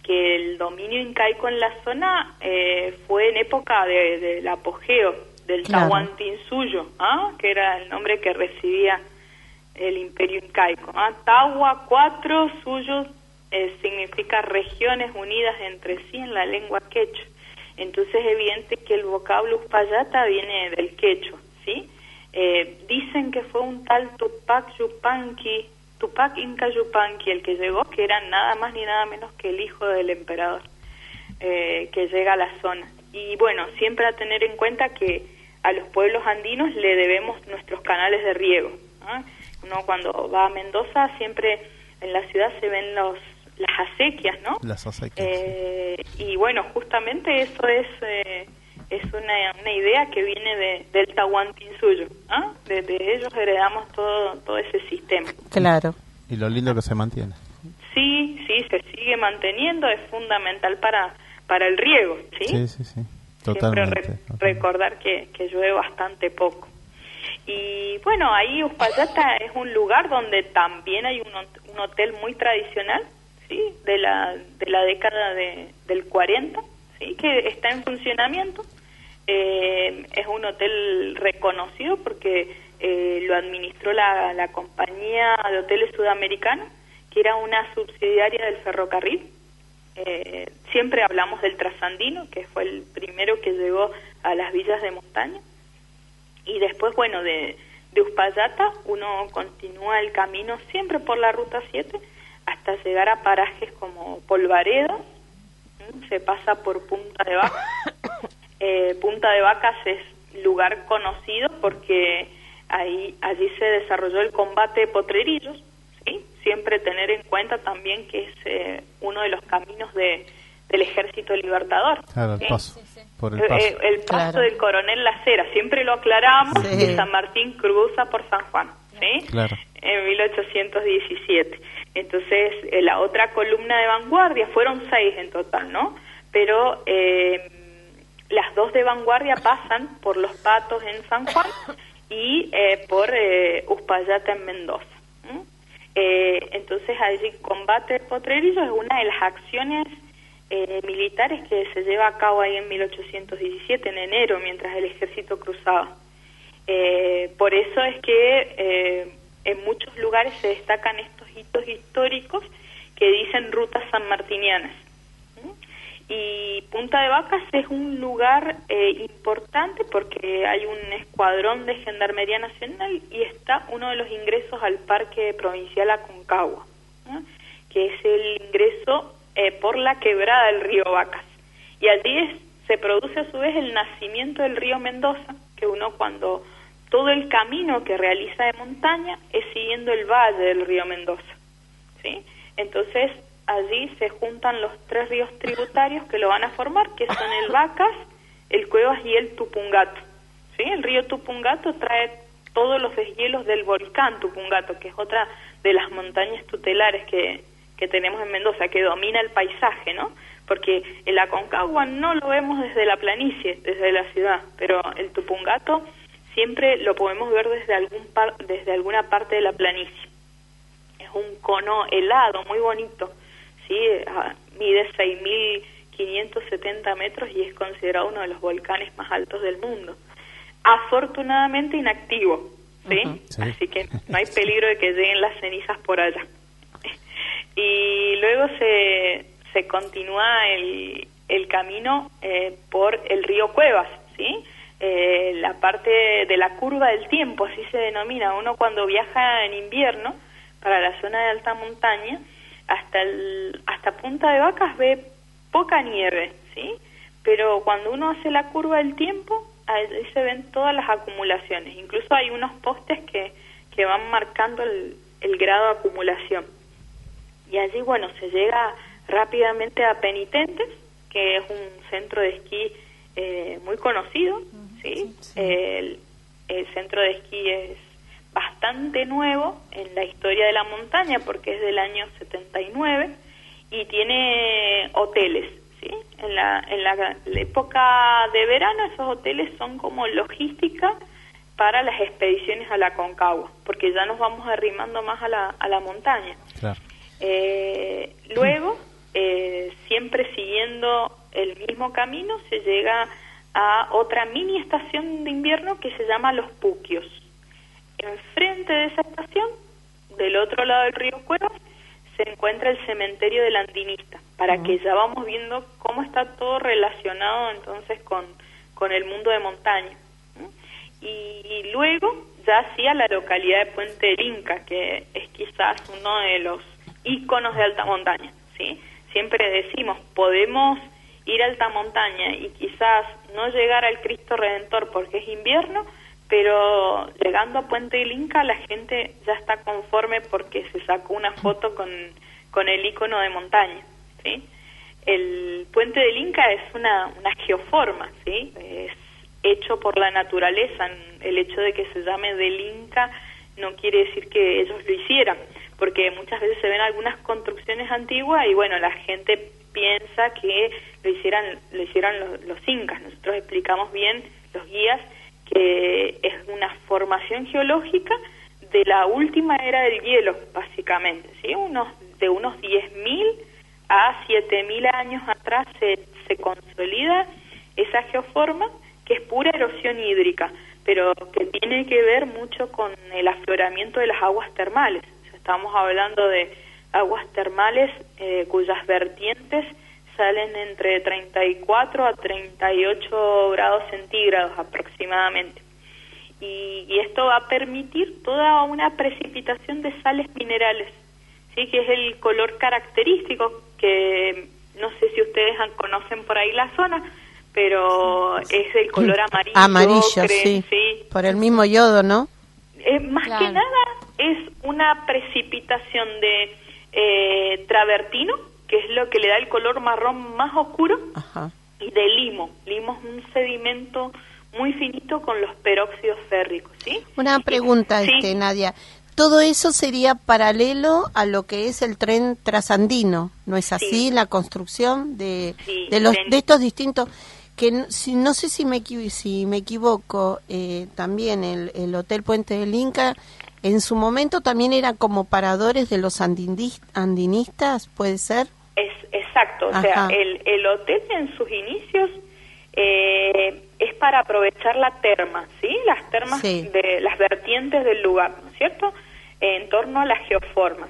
que el dominio incaico en la zona eh, fue en época de- del apogeo del Claro. Tahuantinsuyo, ¿ah? que era el nombre que recibía el imperio incaico. ¿ah? Tawa, cuatro, suyo eh, significa regiones unidas entre sí en la lengua quechua. Entonces es evidente que el vocablo uspallata viene del quechua, ¿sí? Eh, dicen que fue un tal Tupac Yupanqui, Tupac Inca Yupanqui el que llegó, que era nada más ni nada menos que el hijo del emperador eh, que llega a la zona. Y bueno, siempre a tener en cuenta que a los pueblos andinos le debemos nuestros canales de riego. ¿ah? Uno cuando va a Mendoza siempre en la ciudad se ven los las acequias, ¿no? Las acequias. Eh, y bueno, justamente eso es eh, es una, una idea que viene de, del Tahuantinsuyo. ¿ah? De, de ellos heredamos todo todo ese sistema. Claro. Y lo lindo que se mantiene. Sí, sí, se sigue manteniendo, es fundamental para para el riego, ¿sí? Sí, sí, sí. Siempre Totalmente. re- totalmente. recordar que, que llueve bastante poco. Y bueno, ahí Uspallata es un lugar donde también hay un, un hotel muy tradicional, ¿sí? De la, de la década de, del 40, ¿sí? Que está en funcionamiento. Eh, es un hotel reconocido porque eh, lo administró la, la compañía de hoteles sudamericana, que era una subsidiaria del ferrocarril. Eh, siempre hablamos del trasandino, que fue el primero que llegó a las villas de montaña. Y después, bueno, de, de Uspallata uno continúa el camino siempre por la Ruta 7 hasta llegar a parajes como Polvaredo, se pasa por Punta de Vacas. Eh, Punta de Vacas es lugar conocido porque ahí allí se desarrolló el combate de potrerillos, ¿sí? Siempre tener en cuenta también que es eh, uno de los caminos de, del Ejército Libertador. Claro, el ¿sí? paso. Por el Eh, paso. eh, el paso Claro. del coronel Lacera, siempre lo aclaramos, Sí. que San Martín cruza por San Juan, ¿sí? Claro. En 1817. Entonces, eh, la otra columna de vanguardia, fueron seis en total, ¿no? Pero eh, las dos de vanguardia pasan por Los Patos en San Juan y eh, por eh, Uspallata en Mendoza. ¿m? Eh, entonces, allí combate de potrerillos es una de las acciones eh, militares que se lleva a cabo ahí en 1817, en enero, mientras el ejército cruzaba. Eh, por eso es que eh, en muchos lugares se destacan estos hitos históricos que dicen rutas sanmartinianas. Y Punta de Vacas es un lugar eh, importante porque hay un escuadrón de Gendarmería Nacional y está uno de los ingresos al Parque Provincial Aconcagua, ¿no? que es el ingreso eh, por la quebrada del río Vacas. Y allí es- se produce a su vez el nacimiento del río Mendoza, que uno cuando todo el camino que realiza de montaña es siguiendo el valle del río Mendoza. ¿sí? Entonces allí se juntan los tres ríos tributarios que lo van a formar, que son el Vacas, el Cuevas y el Tupungato. ¿sí? El río Tupungato trae todos los deshielos del volcán Tupungato, que es otra de las montañas tutelares que, que tenemos en Mendoza, que domina el paisaje, ¿no? Porque el Aconcagua no lo vemos desde la planicie, desde la ciudad, pero el Tupungato siempre lo podemos ver desde, algún par- desde alguna parte de la planicie es un cono helado, muy bonito, ¿sí? Mide 6.570 metros y es considerado uno de los volcanes más altos del mundo. Afortunadamente inactivo, ¿sí? Sí. Así que no hay peligro de que lleguen las cenizas por allá. Y luego se, se continúa el, el camino eh, por el río Cuevas, ¿sí? Eh, la parte de la curva del tiempo, así se denomina. Uno cuando viaja en invierno para la zona de alta montaña, hasta, el, hasta Punta de Vacas ve poca nieve, ¿sí? pero cuando uno hace la curva del tiempo, ahí se ven todas las acumulaciones. Incluso hay unos postes que, que van marcando el, el grado de acumulación. Y allí, bueno, se llega rápidamente a Penitentes, que es un centro de esquí eh, muy conocido, ¿sí? El, el centro de esquí es bastante nuevo en la historia de la montaña porque es del año 79 y tiene hoteles, ¿sí? En la, en la, época de verano esos hoteles son como logística para las expediciones a la Concagua, porque ya nos vamos arrimando más a la, a la montaña. Eh, luego, eh, siempre siguiendo el mismo camino, se llega a otra mini estación de invierno que se llama Los Puquios. Enfrente de esa estación, del otro lado del río Cuevas, se encuentra el cementerio del Andinista, para que ya vamos viendo cómo está todo relacionado entonces con, con el mundo de montaña. Y, luego ya hacia la localidad de Puente del Inca, que es quizás uno de los íconos de alta montaña. ¿sí? Siempre decimos, podemos ir a alta montaña y quizás no llegar al Cristo Redentor porque es invierno, pero llegando a Puente del Inca la gente ya está conforme porque se sacó una foto con, con el icono de montaña. El Puente del Inca es una, una geoforma, ¿sí? Es hecho por la naturaleza, el hecho de que se llame del Inca no quiere decir que ellos lo hicieran, porque muchas veces se ven algunas construcciones antiguas y bueno, la gente piensa que lo hicieran lo hicieran los, los incas. Nosotros explicamos bien los guías que es una formación geológica de la última era del hielo, básicamente, ¿sí? Unos, de unos 10.000 a 7.000 años atrás se, se consolida esa geoforma, que es pura erosión hídrica, pero que tiene que ver mucho con el afloramiento de las aguas termales. estamos hablando de aguas termales eh, cuyas vertientes salen entre 34 a 38 grados centígrados aproximadamente. Y, esto va a permitir toda una precipitación de sales minerales, ¿sí? que es el color característico que no sé si ustedes conocen por ahí la zona, pero es el color amarillo. Amarillo, sí. Por el mismo yodo, ¿no? Eh, más que nada es una precipitación de eh, travertino, que es lo que le da el color marrón más oscuro, y de limo. Limo es un sedimento muy finito con los peróxidos férricos, ¿sí? Una pregunta, este, Nadia. Todo eso sería paralelo a lo que es el tren trasandino, ¿no es así? La construcción de, de, los, de estos distintos que si, no sé si me, si me equivoco, eh, también el, el, Hotel Puente del Inca en su momento también era como paradores de los andinistas, ¿puede ser? Es exacto, o sea, el, el hotel en sus inicios eh, es para aprovechar la terma, ¿sí? Las termas de las vertientes del lugar, ¿no es cierto? En torno a la geoforma.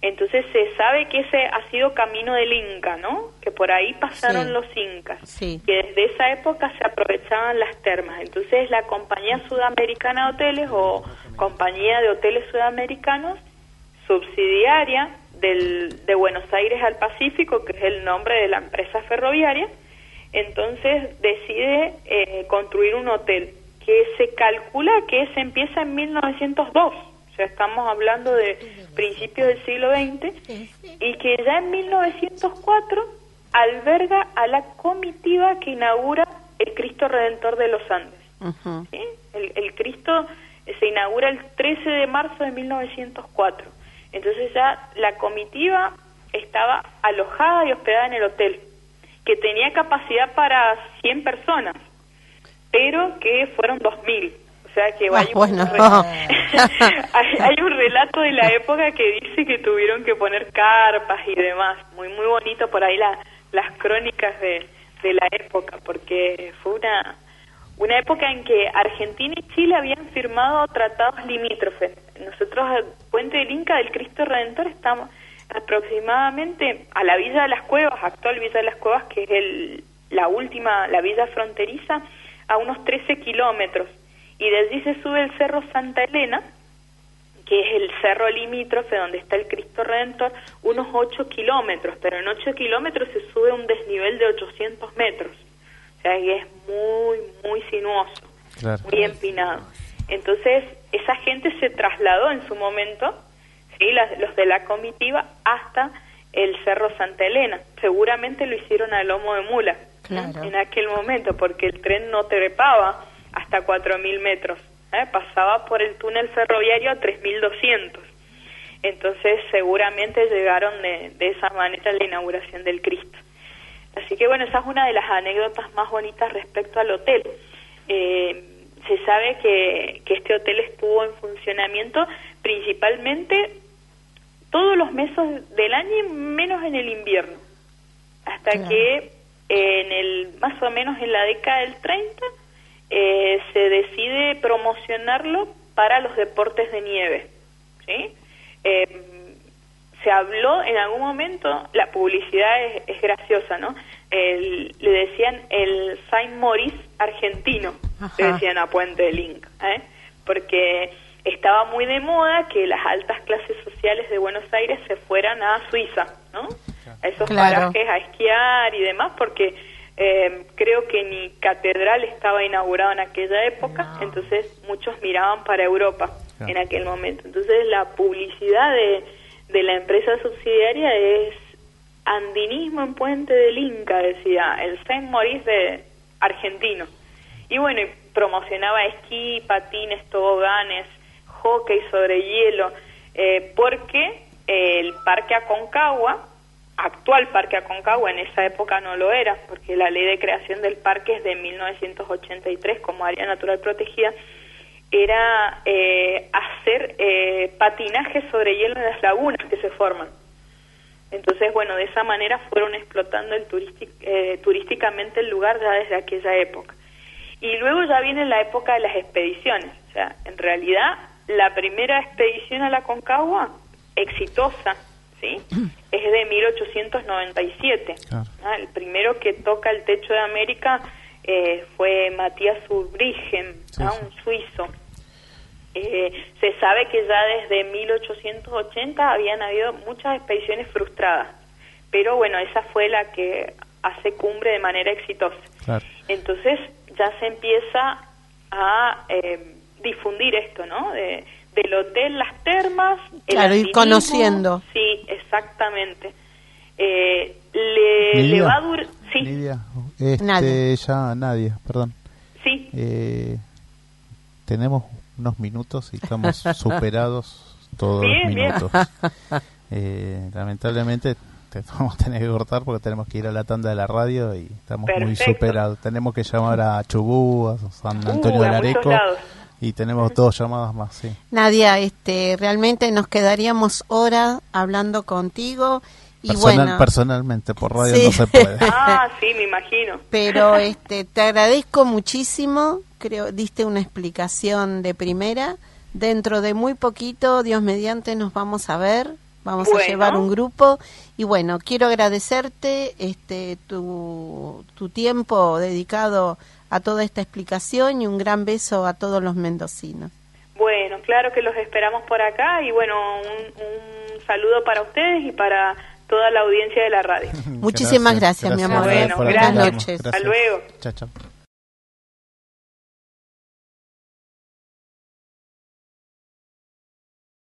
Entonces se sabe que ese ha sido camino del Inca, ¿no? Que por ahí pasaron los incas, que desde esa época se aprovechaban las termas. Entonces la compañía sudamericana de hoteles o compañía de hoteles sudamericanos subsidiaria del, de Buenos Aires al Pacífico, que es el nombre de la empresa ferroviaria, entonces decide eh, construir un hotel que se calcula que se empieza en 1902, o sea, estamos hablando de principios del siglo XX, y que ya en 1904 alberga a la comitiva que inaugura el Cristo Redentor de los Andes. el, el Cristo se inaugura el 13 de marzo de 1904 entonces ya la comitiva estaba alojada y hospedada en el hotel, que tenía capacidad para 100 personas, pero que fueron 2.000. O sea que hay, un hay, un relato de la época que dice que tuvieron que poner carpas y demás. Muy muy bonito por ahí la, las crónicas de, de la época, porque fue una una época en que Argentina y Chile habían firmado tratados limítrofes. Nosotros, Puente del Inca del Cristo Redentor, estamos aproximadamente a la Villa de las Cuevas, actual Villa de las Cuevas, que es el, la última, la villa fronteriza, a unos 13 kilómetros. Y de allí se sube el Cerro Santa Elena, que es el cerro limítrofe donde está el Cristo Redentor, unos 8 kilómetros, pero en 8 kilómetros se sube un desnivel de 800 metros. O sea, y es muy, muy sinuoso, Claro. muy empinado. Entonces, esa gente se trasladó en su momento, ¿sí? Las- los de la comitiva, hasta el Cerro Santa Elena. Seguramente lo hicieron a lomo de mula Claro. en aquel momento, porque el tren no trepaba hasta 4.000 metros, ¿eh? pasaba por el túnel ferroviario a 3.200. Entonces, seguramente llegaron de, de esa manera a la inauguración del Cristo. Así que bueno, esa es una de las anécdotas más bonitas respecto al hotel. Eh, se sabe que, que este hotel estuvo en funcionamiento principalmente todos los meses del año, menos en el invierno, hasta Claro. que en el más o menos en la década del 30 eh, se decide promocionarlo para los deportes de nieve. ¿sí? Eh, se habló en algún momento, la publicidad es, es graciosa, ¿no? El- le decían el Saint Maurice argentino, le Ajá. decían a Puente del Inca, ¿eh? porque estaba muy de moda que las altas clases sociales de Buenos Aires se fueran a Suiza, ¿no? A esos Claro. parajes a esquiar y demás, porque eh, creo que ni catedral estaba inaugurado en aquella época, entonces muchos miraban para Europa Claro. en aquel momento. Entonces la publicidad de, de la empresa subsidiaria es andinismo en Puente del Inca, decía, el Saint Maurice de argentino. Y bueno, promocionaba esquí, patines, toboganes, hockey sobre hielo, eh, porque eh, el Parque Aconcagua, actual Parque Aconcagua, en esa época no lo era, porque la ley de creación del parque es de 1983 como área natural protegida, era eh, hacer eh, patinaje sobre hielo en las lagunas que se forman. Entonces, bueno, de esa manera fueron explotando el eh, turísticamente el lugar ya desde aquella época. Y luego ya viene la época de las expediciones. O sea, en realidad, la primera expedición a la Concagua, exitosa, ¿sí? Es de 1897. Claro. Ah, El primero que toca el techo de América eh, fue Matías Urbrigen, Sí, ah, un suizo. Eh, se sabe que ya desde 1880 habían habido muchas expediciones frustradas, pero bueno, esa fue la que hace cumbre de manera exitosa. Claro. Entonces ya se empieza a eh, difundir esto, ¿no? De- del hotel, las termas, el Claro, ir conociendo. Sí, exactamente. Eh, le, va a durar... Sí, Lidia, este, Nadia. ya Nadia, perdón. sí. Eh, tenemos unos minutos y estamos superados todos Bien, los minutos. Eh, lamentablemente te vamos a tener que cortar porque tenemos que ir a la tanda de la radio y estamos muy superados. Tenemos que llamar a Chubú, a San Antonio Uh, del a muchos Areco y tenemos dos llamadas más, sí. Nadia, este, realmente nos quedaríamos horas hablando contigo y Personal- bueno, personalmente, por radio Sí. no se puede. Ah, sí, me imagino. pero este, te agradezco muchísimo, creo, diste una explicación de primera. Dentro de muy poquito, Dios mediante, nos vamos a ver, vamos a llevar un grupo y bueno, quiero agradecerte este tu, tu tiempo dedicado a toda esta explicación y un gran beso a todos los mendocinos. Bueno, claro que los esperamos por acá y bueno, un, un saludo para ustedes y para toda la audiencia de la radio. Muchísimas gracias, mi amor. Bueno, por gracias. atendernos. noches. Hasta luego. Chao, chao.